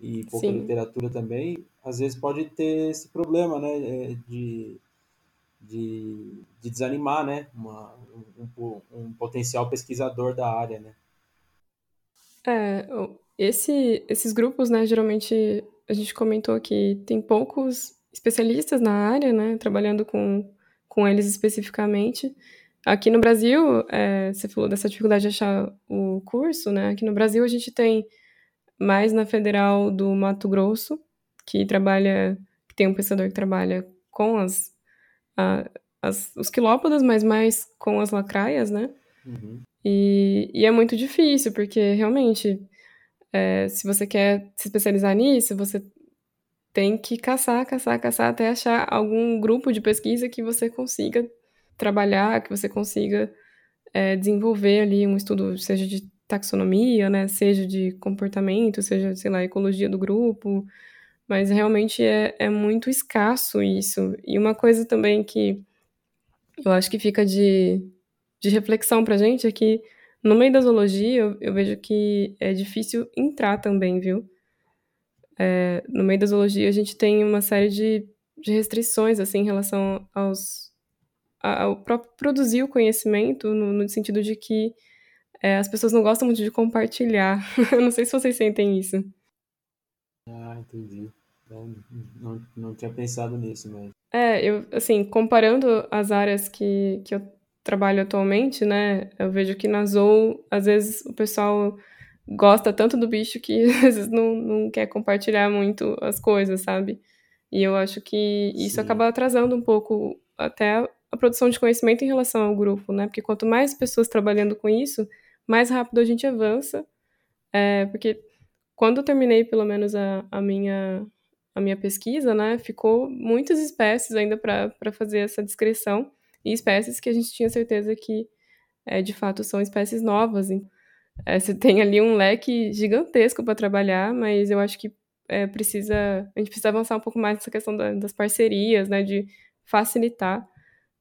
A: E pouca Sim. literatura também, às vezes pode ter esse problema, né? É, de, de, de desanimar, né? Uma, um, um, potencial pesquisador da área, né?
E: É, esse, esses grupos, né? Geralmente a gente comentou que tem poucos especialistas na área, né? Trabalhando com, com eles especificamente. Aqui no Brasil, é, você falou dessa dificuldade de achar o curso, né? Aqui no Brasil a gente tem mais na Federal do Mato Grosso, que trabalha, que tem um pesquisador que trabalha com as, a, as os quilópodas, mas mais com as lacraias, né? Uhum. E, e, é muito difícil, porque realmente, é, se você quer se especializar nisso, você tem que caçar, caçar, caçar até achar algum grupo de pesquisa que você consiga trabalhar, que você consiga é, desenvolver ali um estudo, seja de taxonomia, né, seja de comportamento, seja, sei lá, ecologia do grupo, mas realmente é, é muito escasso isso. E uma coisa também que eu acho que fica de, de reflexão pra gente é que no meio da zoologia eu, eu vejo que é difícil entrar também, viu? É, no meio da zoologia a gente tem uma série de, de restrições assim em relação aos ao próprio produzir o conhecimento no, no sentido de que é, as pessoas não gostam muito de compartilhar. (laughs) não sei se vocês sentem isso.
A: Ah, entendi. Não, não, não tinha pensado nisso mesmo.
E: É, eu, assim, comparando as áreas que, que eu trabalho atualmente, né, eu vejo que na Zou, às vezes o pessoal gosta tanto do bicho que (laughs) às vezes não, não quer compartilhar muito as coisas, sabe? E eu acho que isso Sim. acaba atrasando um pouco até a produção de conhecimento em relação ao grupo, né? Porque quanto mais pessoas trabalhando com isso, mais rápido a gente avança. É, porque quando eu terminei, pelo menos, a, a, minha, a minha pesquisa, né, ficou muitas espécies ainda para fazer essa descrição, e espécies que a gente tinha certeza que, é, de fato, são espécies novas. É, você tem ali um leque gigantesco para trabalhar, mas eu acho que é, precisa, a gente precisa avançar um pouco mais nessa questão da, das parcerias, né, de facilitar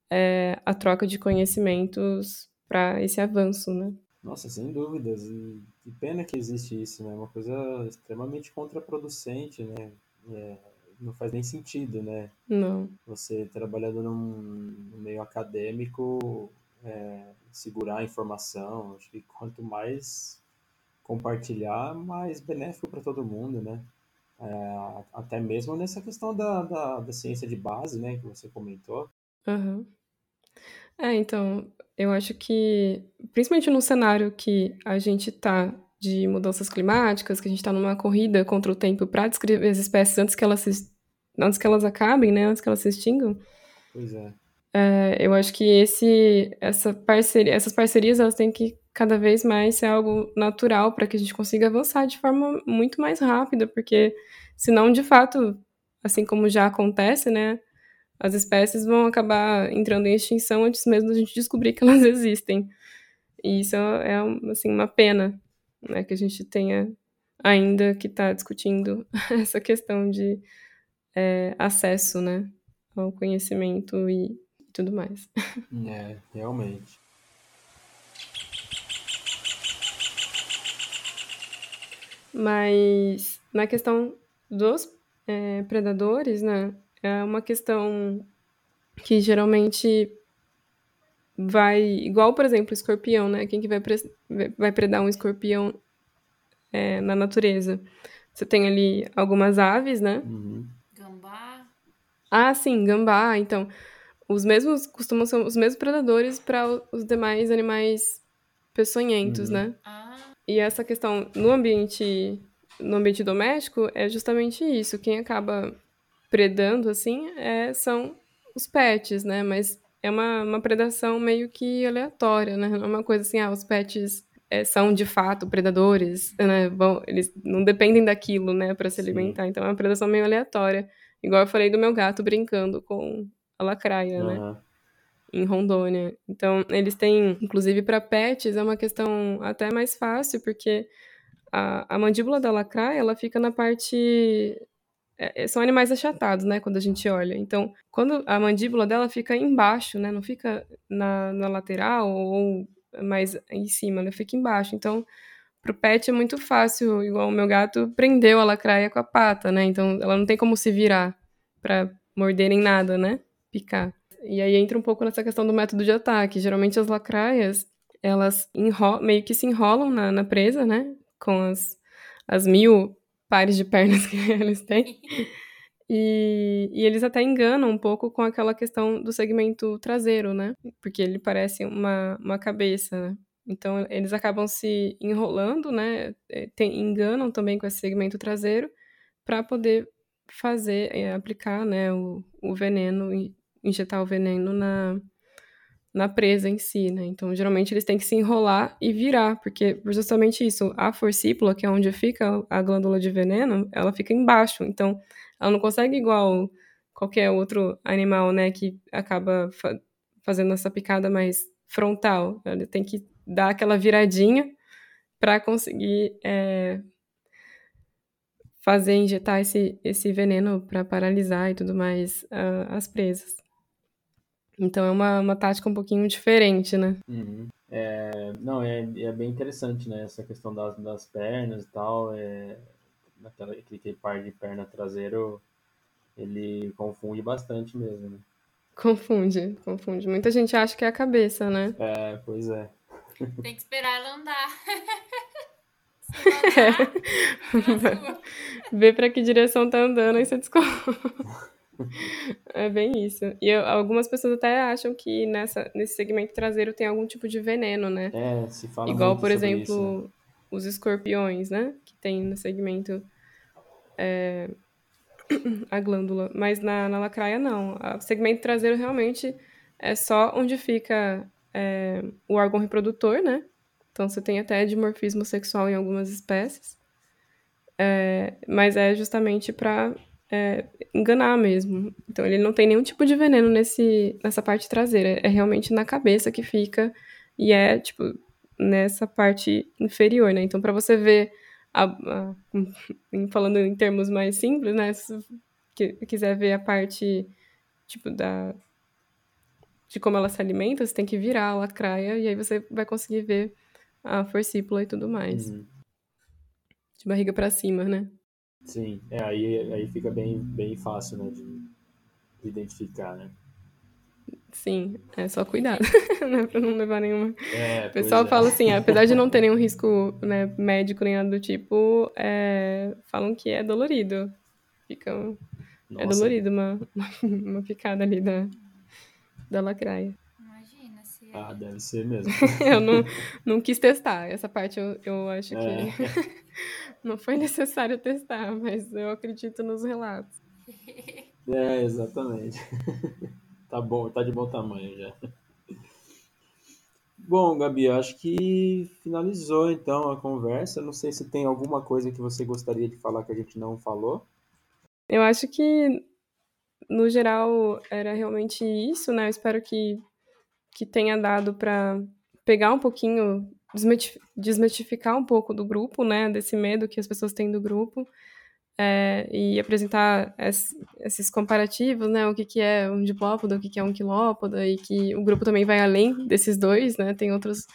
E: é, a troca de conhecimentos para esse avanço, né?
A: Nossa, sem dúvidas. E que pena que existe isso, né? É uma coisa extremamente contraproducente, né? É, não faz nem sentido, né?
E: Não.
A: Você trabalhando num, num meio acadêmico, é, segurar a informação. Acho que quanto mais compartilhar, mais benéfico para todo mundo, né? É, até mesmo nessa questão da, da, da, ciência de base, né? Que você comentou.
E: Uhum. É, então, eu acho que, principalmente no cenário que a gente está de mudanças climáticas, que a gente está numa corrida contra o tempo para descrever as espécies antes que elas se, antes que elas acabem, né, antes que elas se extingam.
A: Pois é.
E: é eu acho que esse, essa parceria, essas parcerias elas têm que cada vez mais ser algo natural para que a gente consiga avançar de forma muito mais rápida, porque senão, de fato, assim como já acontece, né, as espécies vão acabar entrando em extinção antes mesmo da gente descobrir que elas (laughs) existem. E isso é, assim, uma pena, né, que a gente tenha ainda que estar tá discutindo (laughs) essa questão de é, acesso, né, ao conhecimento e tudo mais. (laughs)
A: É, realmente.
E: Mas na questão dos é, predadores, né, é uma questão que geralmente vai. Igual, por exemplo, o escorpião, né? Quem que vai, pre... vai predar um escorpião é, na natureza? Você tem ali algumas aves, né?
B: Uhum.
E: Ah, sim, gambá. Então, os mesmos costumam ser os mesmos predadores para os demais animais peçonhentos, uhum. né?
B: Ah.
E: E essa questão no ambiente no ambiente doméstico é justamente isso. Quem acaba predando, assim, é, são os pets, né? Mas é uma, uma predação meio que aleatória, né? Não é uma coisa assim, ah, os pets é, são de fato predadores, né? Bom, eles não dependem daquilo, né, para se Sim. alimentar. Então é uma predação meio aleatória. Igual eu falei do meu gato brincando com a lacraia, uhum. né? em Rondônia. Então, eles têm, inclusive para pets, é uma questão até mais fácil, porque a, a mandíbula da lacraia, ela fica na parte é, é, são animais achatados, né, quando a gente olha. Então, quando a mandíbula dela fica embaixo, né, não fica na, na lateral ou mais em cima, ela fica embaixo. Então, pro pet é muito fácil, igual o meu gato prendeu a lacraia com a pata, né, então ela não tem como se virar para morder nem nada, né, picar. E aí entra um pouco nessa questão do método de ataque. Geralmente as lacraias, elas meio que se enrolam na, na presa, né, com as, as mil pares de pernas (laughs) que eles têm. E, e, eles até enganam um pouco com aquela questão do segmento traseiro, né? Porque ele parece uma, uma cabeça, né? Então, eles acabam se enrolando, né? É, tem, enganam também com esse segmento traseiro para poder fazer, é, aplicar né, o, o veneno, injetar o veneno na, na presa em si, né? Então, geralmente eles têm que se enrolar e virar, porque justamente isso, a forcípula, que é onde fica a glândula de veneno, ela fica embaixo. Então, ela não consegue igual qualquer outro animal, né, que acaba fa fazendo essa picada mais frontal. Ela tem que dar aquela viradinha para conseguir é, fazer injetar esse, esse veneno para paralisar e tudo mais uh, as presas. Então é uma, uma tática um pouquinho diferente, né?
A: Uhum. É, não, é, é bem interessante, né? Essa questão das, das pernas e tal. É, naquela, aquele par de perna traseiro, ele confunde bastante mesmo, né?
E: Confunde, confunde. Muita gente acha que é a cabeça, né?
A: É, pois é.
B: Tem que esperar ela andar. (laughs)
E: é. Vê pra que direção tá andando, aí você descobre. É bem isso. E eu, algumas pessoas até acham que nessa, nesse segmento traseiro tem algum tipo de veneno, né?
A: É, se fala
E: Igual, por exemplo,
A: isso, né?
E: os escorpiões, né? Que tem no segmento é, a glândula. Mas na, na lacraia, não. O segmento traseiro realmente é só onde fica é, o órgão reprodutor, né? Então você tem até dimorfismo sexual em algumas espécies. É, mas é justamente para é, enganar mesmo. Então ele não tem nenhum tipo de veneno nesse, nessa parte traseira. É realmente na cabeça que fica e é, tipo, nessa parte inferior, né? Então, para você ver, a, a, falando em termos mais simples, né? Se quiser ver a parte, tipo, da de como ela se alimenta, você tem que virar a lacraia e aí você vai conseguir ver a forcípula e tudo mais. Uhum. De barriga para cima, né?
A: Sim, é, aí, aí fica bem, bem fácil, né, de, de identificar, né?
E: Sim, é só cuidado, (laughs) né, pra não levar nenhuma...
A: É,
E: o pessoal
A: é.
E: fala assim, apesar de não ter nenhum risco né, médico nem nada do tipo, é, falam que é dolorido. Fica... É Nossa. É dolorido uma, (laughs) uma picada ali da, da lacraia.
B: Imagina se...
A: Ah, deve ser mesmo. (laughs)
E: eu não, não quis testar, essa parte eu, eu acho é. que... (laughs) Não foi necessário testar, mas eu acredito nos relatos. (laughs)
A: É, exatamente. Tá bom, tá de bom tamanho já. Bom, Gabi, acho que finalizou então a conversa. Não sei se tem alguma coisa que você gostaria de falar que a gente não falou.
E: Eu acho que, no geral, era realmente isso, né? Eu espero que, que tenha dado para pegar um pouquinho desmistificar um pouco do grupo, né, desse medo que as pessoas têm do grupo, é, e apresentar esses comparativos, né, o que, que é um diplópoda, o que, que é um quilópoda, e que o grupo também vai além desses dois, né, tem, outros,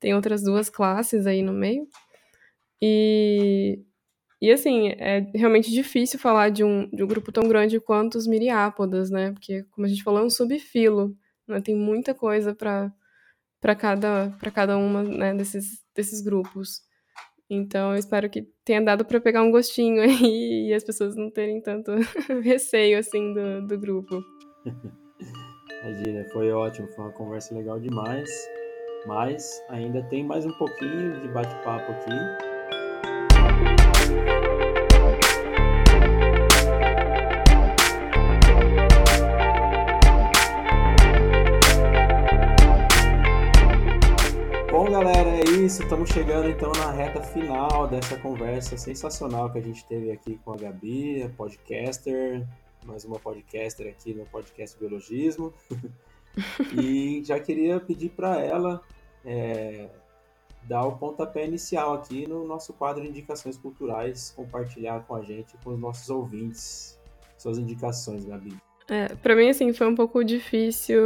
E: tem outras duas classes aí no meio. E, e assim, é realmente difícil falar de um, de um grupo tão grande quanto os miriápodas, né, porque, como a gente falou, é um subfilo, né, tem muita coisa para para cada, para cada uma né, desses, desses grupos. Então, eu espero que tenha dado para pegar um gostinho aí (laughs) e as pessoas não terem tanto (laughs) receio assim do, do grupo. (laughs)
A: Imagina, foi ótimo, foi uma conversa legal demais. Mas ainda tem mais um pouquinho de bate-papo aqui. Isso. Estamos chegando então na reta final dessa conversa sensacional que a gente teve aqui com a Gabi, a podcaster, mais uma podcaster aqui no podcast Biologismo. (laughs) E já queria pedir para ela é, dar o pontapé inicial aqui no nosso quadro de indicações culturais, compartilhar com a gente, com os nossos ouvintes, suas indicações, Gabi.
E: É, para mim, assim, foi um pouco difícil.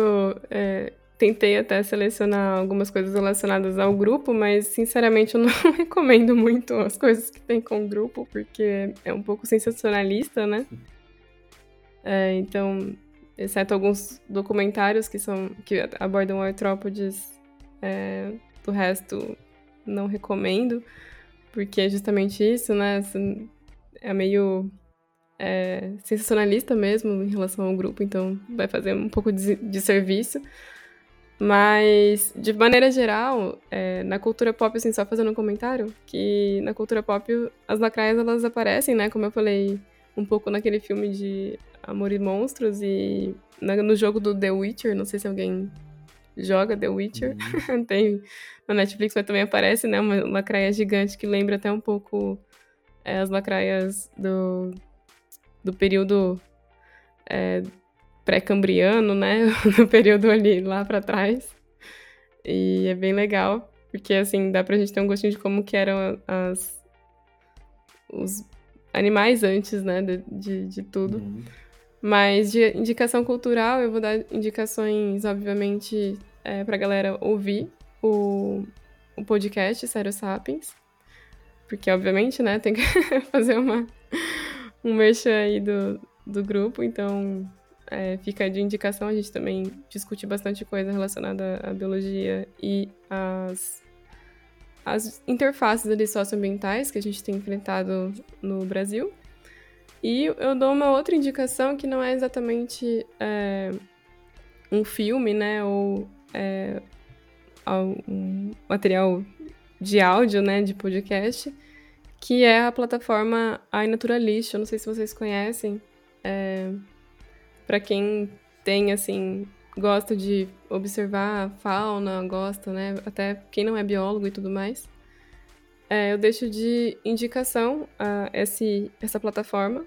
E: É, tentei até selecionar algumas coisas relacionadas ao grupo, mas sinceramente eu não (laughs) recomendo muito as coisas que tem com o grupo, porque é um pouco sensacionalista, né? É, então, exceto alguns documentários que são que abordam artrópodes, é, do resto não recomendo, porque é justamente isso, né? É meio é, sensacionalista mesmo em relação ao grupo, então vai fazer um pouco de, de serviço. Mas, de maneira geral, é, na cultura pop, assim, só fazendo um comentário, que na cultura pop as lacraias elas aparecem, né? Como eu falei um pouco naquele filme de Amor e Monstros e no jogo do The Witcher, não sei se alguém joga The Witcher, uhum. (laughs) tem na Netflix, mas também aparece, né, uma lacraia gigante que lembra até um pouco é, as lacraias do, do período é, pré-cambriano, né, (laughs) no período ali lá para trás. E é bem legal, porque assim, dá pra gente ter um gostinho de como que eram as os animais antes, né, de, de, de tudo. Uhum. Mas de indicação cultural, eu vou dar indicações, obviamente, é, pra galera ouvir o, o podcast Sério Sapiens. Porque, obviamente, né, tem que (laughs) fazer uma, um merchan aí do, do grupo. Então, é, fica de indicação. A gente também discute bastante coisa relacionada à biologia e às, às interfaces ali socioambientais que a gente tem enfrentado no Brasil. E eu dou uma outra indicação que não é exatamente é, um filme, né? Ou é, um material de áudio, né? De podcast, que é a plataforma iNaturalist. Eu não sei se vocês conhecem. É, para quem tem, assim, gosta de observar a fauna, gosta, né? Até quem não é biólogo e tudo mais. É, eu deixo de indicação a esse, essa plataforma,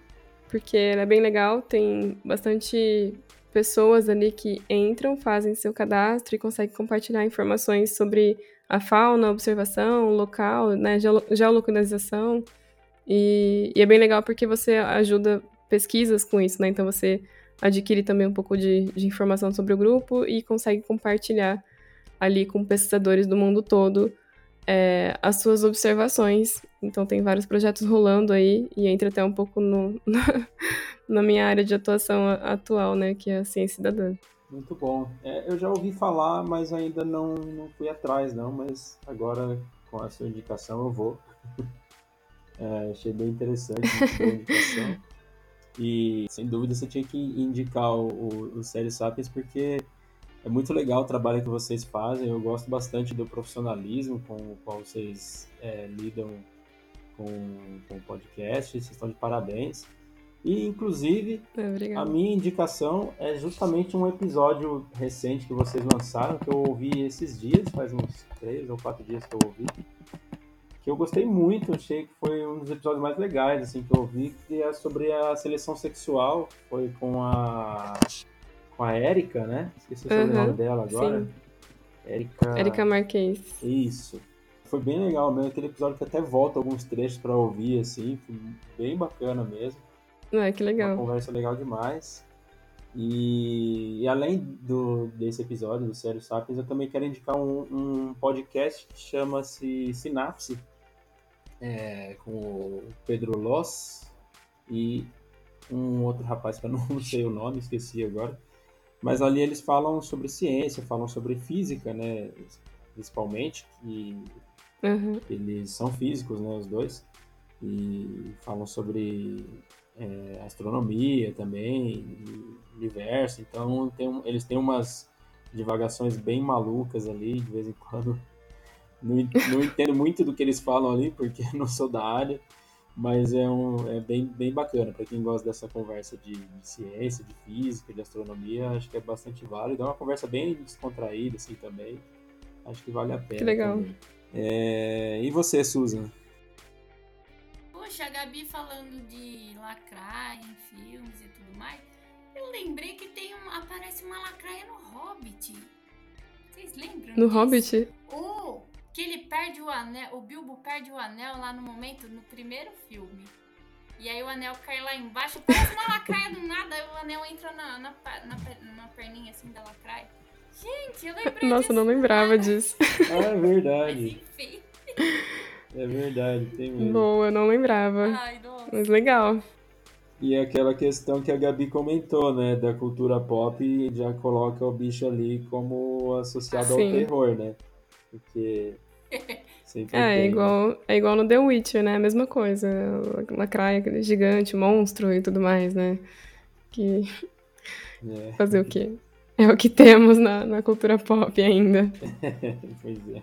E: porque ela é bem legal, tem bastante pessoas ali que entram, fazem seu cadastro e conseguem compartilhar informações sobre a fauna, observação, local, né, geolocalização. E, e é bem legal porque você ajuda pesquisas com isso, né? Então você adquire também um pouco de, de informação sobre o grupo e consegue compartilhar ali com pesquisadores do mundo todo é, as suas observações. Então tem vários projetos rolando aí e entra até um pouco no, (laughs) na, na minha área de atuação atual, né, que é a ciência cidadã.
A: Muito bom. É, eu já ouvi falar, mas ainda não, não fui atrás, não. Mas agora, com a sua indicação, eu vou. (laughs) É, achei bem interessante a indicação. (laughs) E, sem dúvida, você tinha que indicar o, o, o Série Sapiens, porque é muito legal o trabalho que vocês fazem. Eu gosto bastante do profissionalismo com o qual vocês é, lidam com, com o podcast. Vocês estão de parabéns. E, inclusive,
E: Obrigada.
A: a minha indicação é justamente um episódio recente que vocês lançaram, que eu ouvi esses dias, faz uns três ou quatro dias que eu ouvi, que eu gostei muito, achei que foi um dos episódios mais legais assim, que eu ouvi, que é sobre a seleção sexual, foi com a com a Érica, né? Esqueci o uhum, sobrenome dela agora. Sim. Érica...
E: Érica Marquez.
A: Isso. Foi bem legal mesmo, aquele episódio que até volta alguns trechos para ouvir, assim, foi bem bacana mesmo.
E: Ah, que legal.
A: Uma conversa legal demais. E, e, além do, desse episódio do Sério Sapiens, eu também quero indicar um, um podcast que chama-se Sinapse, é, com o Pedro Loss e um outro rapaz que eu não (laughs) sei o nome, esqueci agora. Mas ali eles falam sobre ciência, falam sobre física, né? Principalmente, que uhum. eles são físicos, né? Os dois. E falam sobre é, astronomia também, universo. Então tem, eles têm umas divagações bem malucas ali, de vez em quando. Não, não entendo muito do que eles falam ali, porque (laughs) não sou da área mas é, um, é bem, bem bacana para quem gosta dessa conversa de, de, ciência, de física, de astronomia, acho que é bastante válido. É uma conversa bem descontraída assim também. Acho que vale a pena.
E: Que legal.
A: É... E você, Susan?
B: Poxa, a Gabi falando de lacrar em filmes e tudo mais. Eu lembrei que tem um, aparece uma lacraia no Hobbit. Vocês lembram?
E: No
B: disso?
E: Hobbit?
B: Oh, que ele perde o anel, o Bilbo perde o anel lá no momento, no primeiro filme. E aí o anel cai lá embaixo, parece uma lacraia do nada, aí o anel entra na, na, na, na perninha assim da lacraia. Gente, eu lembrei
E: Nossa,
B: disso
E: eu não lembrava
B: nada.
E: disso.
A: Ah, é
B: Mas
A: verdade.
B: enfim.
A: É verdade, tem mesmo.
E: Boa, eu não lembrava.
B: Ai, nossa.
E: Mas legal.
A: E aquela questão que a Gabi comentou, né? Da cultura pop e já coloca o bicho ali como associado ao terror, né? Porque (laughs)
E: É, é igual, é igual no The Witcher, né? A mesma coisa. Lacraia gigante, monstro e tudo mais, né? Que
A: né? (laughs)
E: fazer o quê? É o que temos na, na cultura pop ainda. (laughs)
A: pois é.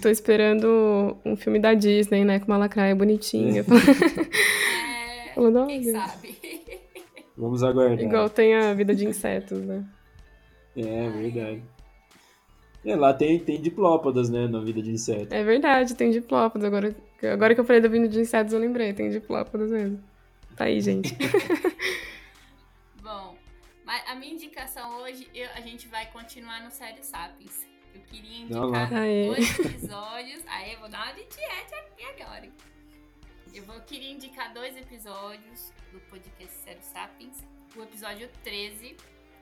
E: Tô esperando um filme da Disney, né? Com uma lacraia bonitinha.
B: É,
E: Falando,
B: quem sabe?
A: Vamos aguardar.
E: Igual tem a vida de insetos, né?
A: É, verdade. É, lá tem, tem diplópodas, né? Na vida de inseto.
E: É verdade, tem diplópodas. Agora, agora que eu falei da vida de insetos, eu lembrei. Tem diplópodas mesmo. Tá aí, gente. (laughs)
B: Bom, mas a minha indicação hoje, eu- a gente vai continuar no Série Sapiens. Eu queria indicar dois episódios. (laughs) Aí eu vou dar uma de tiete aqui agora. Eu vou, queria indicar dois episódios do podcast Série Sapiens. O episódio 13,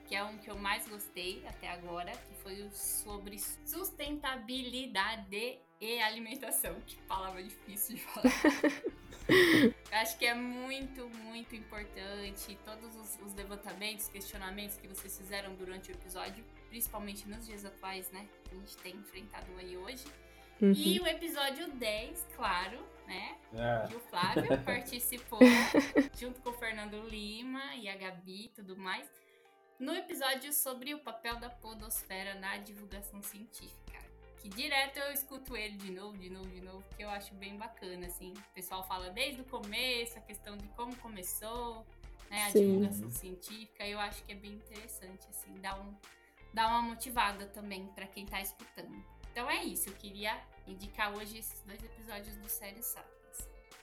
B: que é um que eu mais gostei até agora, que foi o sobre sustentabilidade e alimentação. Que palavra difícil de falar. (laughs) Eu acho que é muito, muito importante todos os, os levantamentos, questionamentos que vocês fizeram durante o episódio, principalmente nos dias atuais, né? Que a gente tem enfrentado aí hoje.
E: Uhum.
B: E o episódio 10, claro, né?
A: É.
B: Que o Flávio (laughs) participou junto com o Fernando Lima e a Gabi e tudo mais. No episódio sobre o papel da podosfera na divulgação científica. Que direto eu escuto ele de novo, de novo, de novo, que eu acho bem bacana, assim. O pessoal fala desde o começo, a questão de como começou, né, a
E: Sim.
B: divulgação científica. Eu acho que é bem interessante, assim, dá, um, dá uma motivada também para quem tá escutando. Então é isso, eu queria indicar hoje esses dois episódios do Série Sapiens.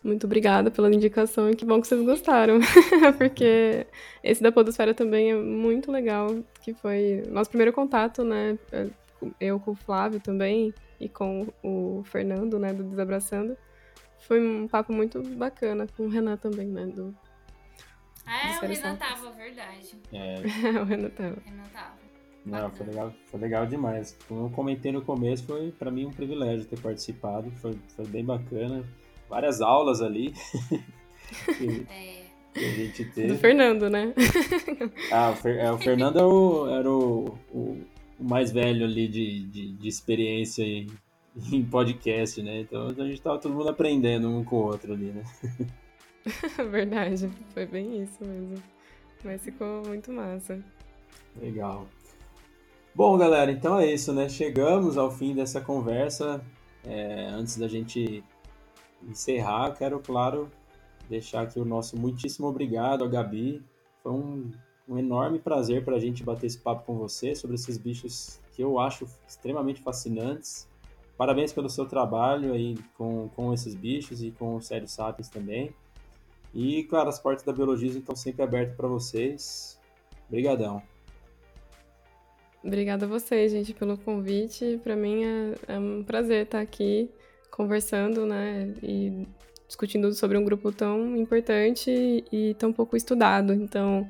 E: Muito obrigada pela indicação e que bom que vocês gostaram. (laughs) Porque esse da Podosfera também é muito legal, que foi nosso primeiro contato, né? Eu com o Flávio também e com o Fernando, né, do Desabraçando. Foi um papo muito bacana com o Renan também, né? Do...
B: Ah, é, o Renan tava, verdade.
A: É, (laughs)
E: o Renan tava.
B: Renan tava.
A: não, foi legal, foi legal demais. Como eu comentei no começo, foi para mim um privilégio ter participado. Foi, foi bem bacana. Várias aulas ali (laughs) que,
B: É,
A: que a gente
E: Do
A: teve.
E: Fernando, né?
A: Ah, o, Fer- é, o Fernando é o- era o, o, o mais velho ali de, de, de experiência em, em podcast, né? Então a gente tava todo mundo aprendendo um com o outro ali, né? (laughs)
E: Verdade, foi bem isso mesmo. Mas ficou muito massa.
A: Legal. Bom, galera, então é isso, né? Chegamos ao fim dessa conversa. É, antes da gente encerrar, quero, claro, deixar aqui o nosso muitíssimo obrigado a Gabi. Foi um, um enorme prazer para a gente bater esse papo com você sobre esses bichos que eu acho extremamente fascinantes. Parabéns pelo seu trabalho aí com, com esses bichos e com o Sério Sapiens também. E, claro, as portas da Biologismo estão sempre abertas para vocês. Obrigadão.
E: Obrigada a vocês, gente, pelo convite. Para mim é, é um prazer estar aqui conversando, né, e discutindo sobre um grupo tão importante e tão pouco estudado. Então,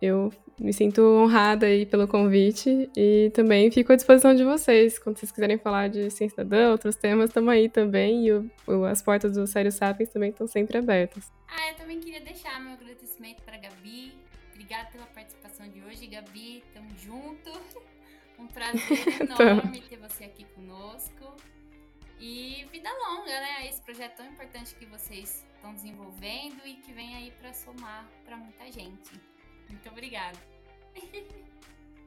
E: eu me sinto honrada aí pelo convite e também fico à disposição de vocês. Quando vocês quiserem falar de ciência cidadã, outros temas, estamos aí também. E o- o- as portas do Sério Sapiens também estão sempre abertas.
B: Ah, eu também queria deixar meu agradecimento para Gabi. Obrigada pela participação de hoje, Gabi. Tamo junto. (laughs) Um prazer (laughs) enorme ter você aqui conosco. E vida longa, né? Esse projeto tão importante que vocês estão desenvolvendo e que vem aí para somar para muita gente. Muito obrigada. (laughs)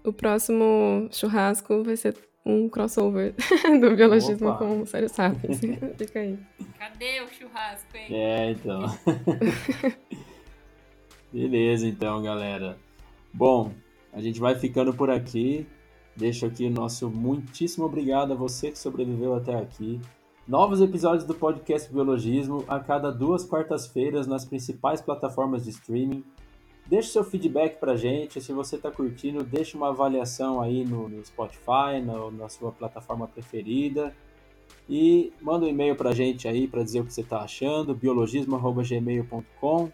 E: O próximo churrasco vai ser um crossover (laughs) do biologismo
A: Opa.
E: com o Sério Sapiens. Fica aí.
B: Cadê o churrasco, hein?
A: É, então. (laughs) Beleza, então, galera. Bom, a gente vai ficando por aqui. Deixo aqui o nosso muitíssimo obrigado a você que sobreviveu até aqui. Novos episódios do podcast Biologismo a cada duas quartas-feiras nas principais plataformas de streaming. Deixe seu feedback pra gente. Se você está curtindo, deixe uma avaliação aí no, no Spotify, no, na sua plataforma preferida. E manda um e-mail pra gente aí para dizer o que você está achando, biologismo.gmail.com.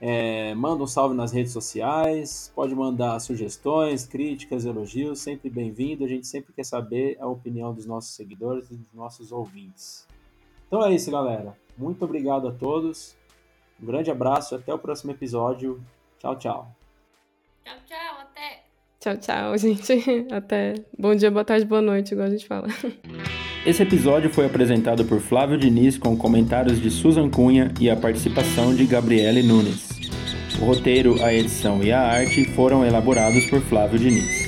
A: É, manda um salve nas redes sociais, pode mandar sugestões, críticas, elogios, sempre bem-vindo. A gente sempre quer saber a opinião dos nossos seguidores e dos nossos ouvintes. Então é isso, galera. Muito obrigado a todos. Um grande abraço e até o próximo episódio. Tchau, tchau.
B: Tchau, tchau. Até.
E: Tchau, tchau, (laughs) gente. Até. Bom dia, boa tarde, boa noite, igual a gente fala. (laughs)
A: Esse episódio foi apresentado por Flávio Diniz com comentários de Susan Cunha e a participação de Gabriele Nunes. O roteiro, a edição e a arte foram elaborados por Flávio Diniz.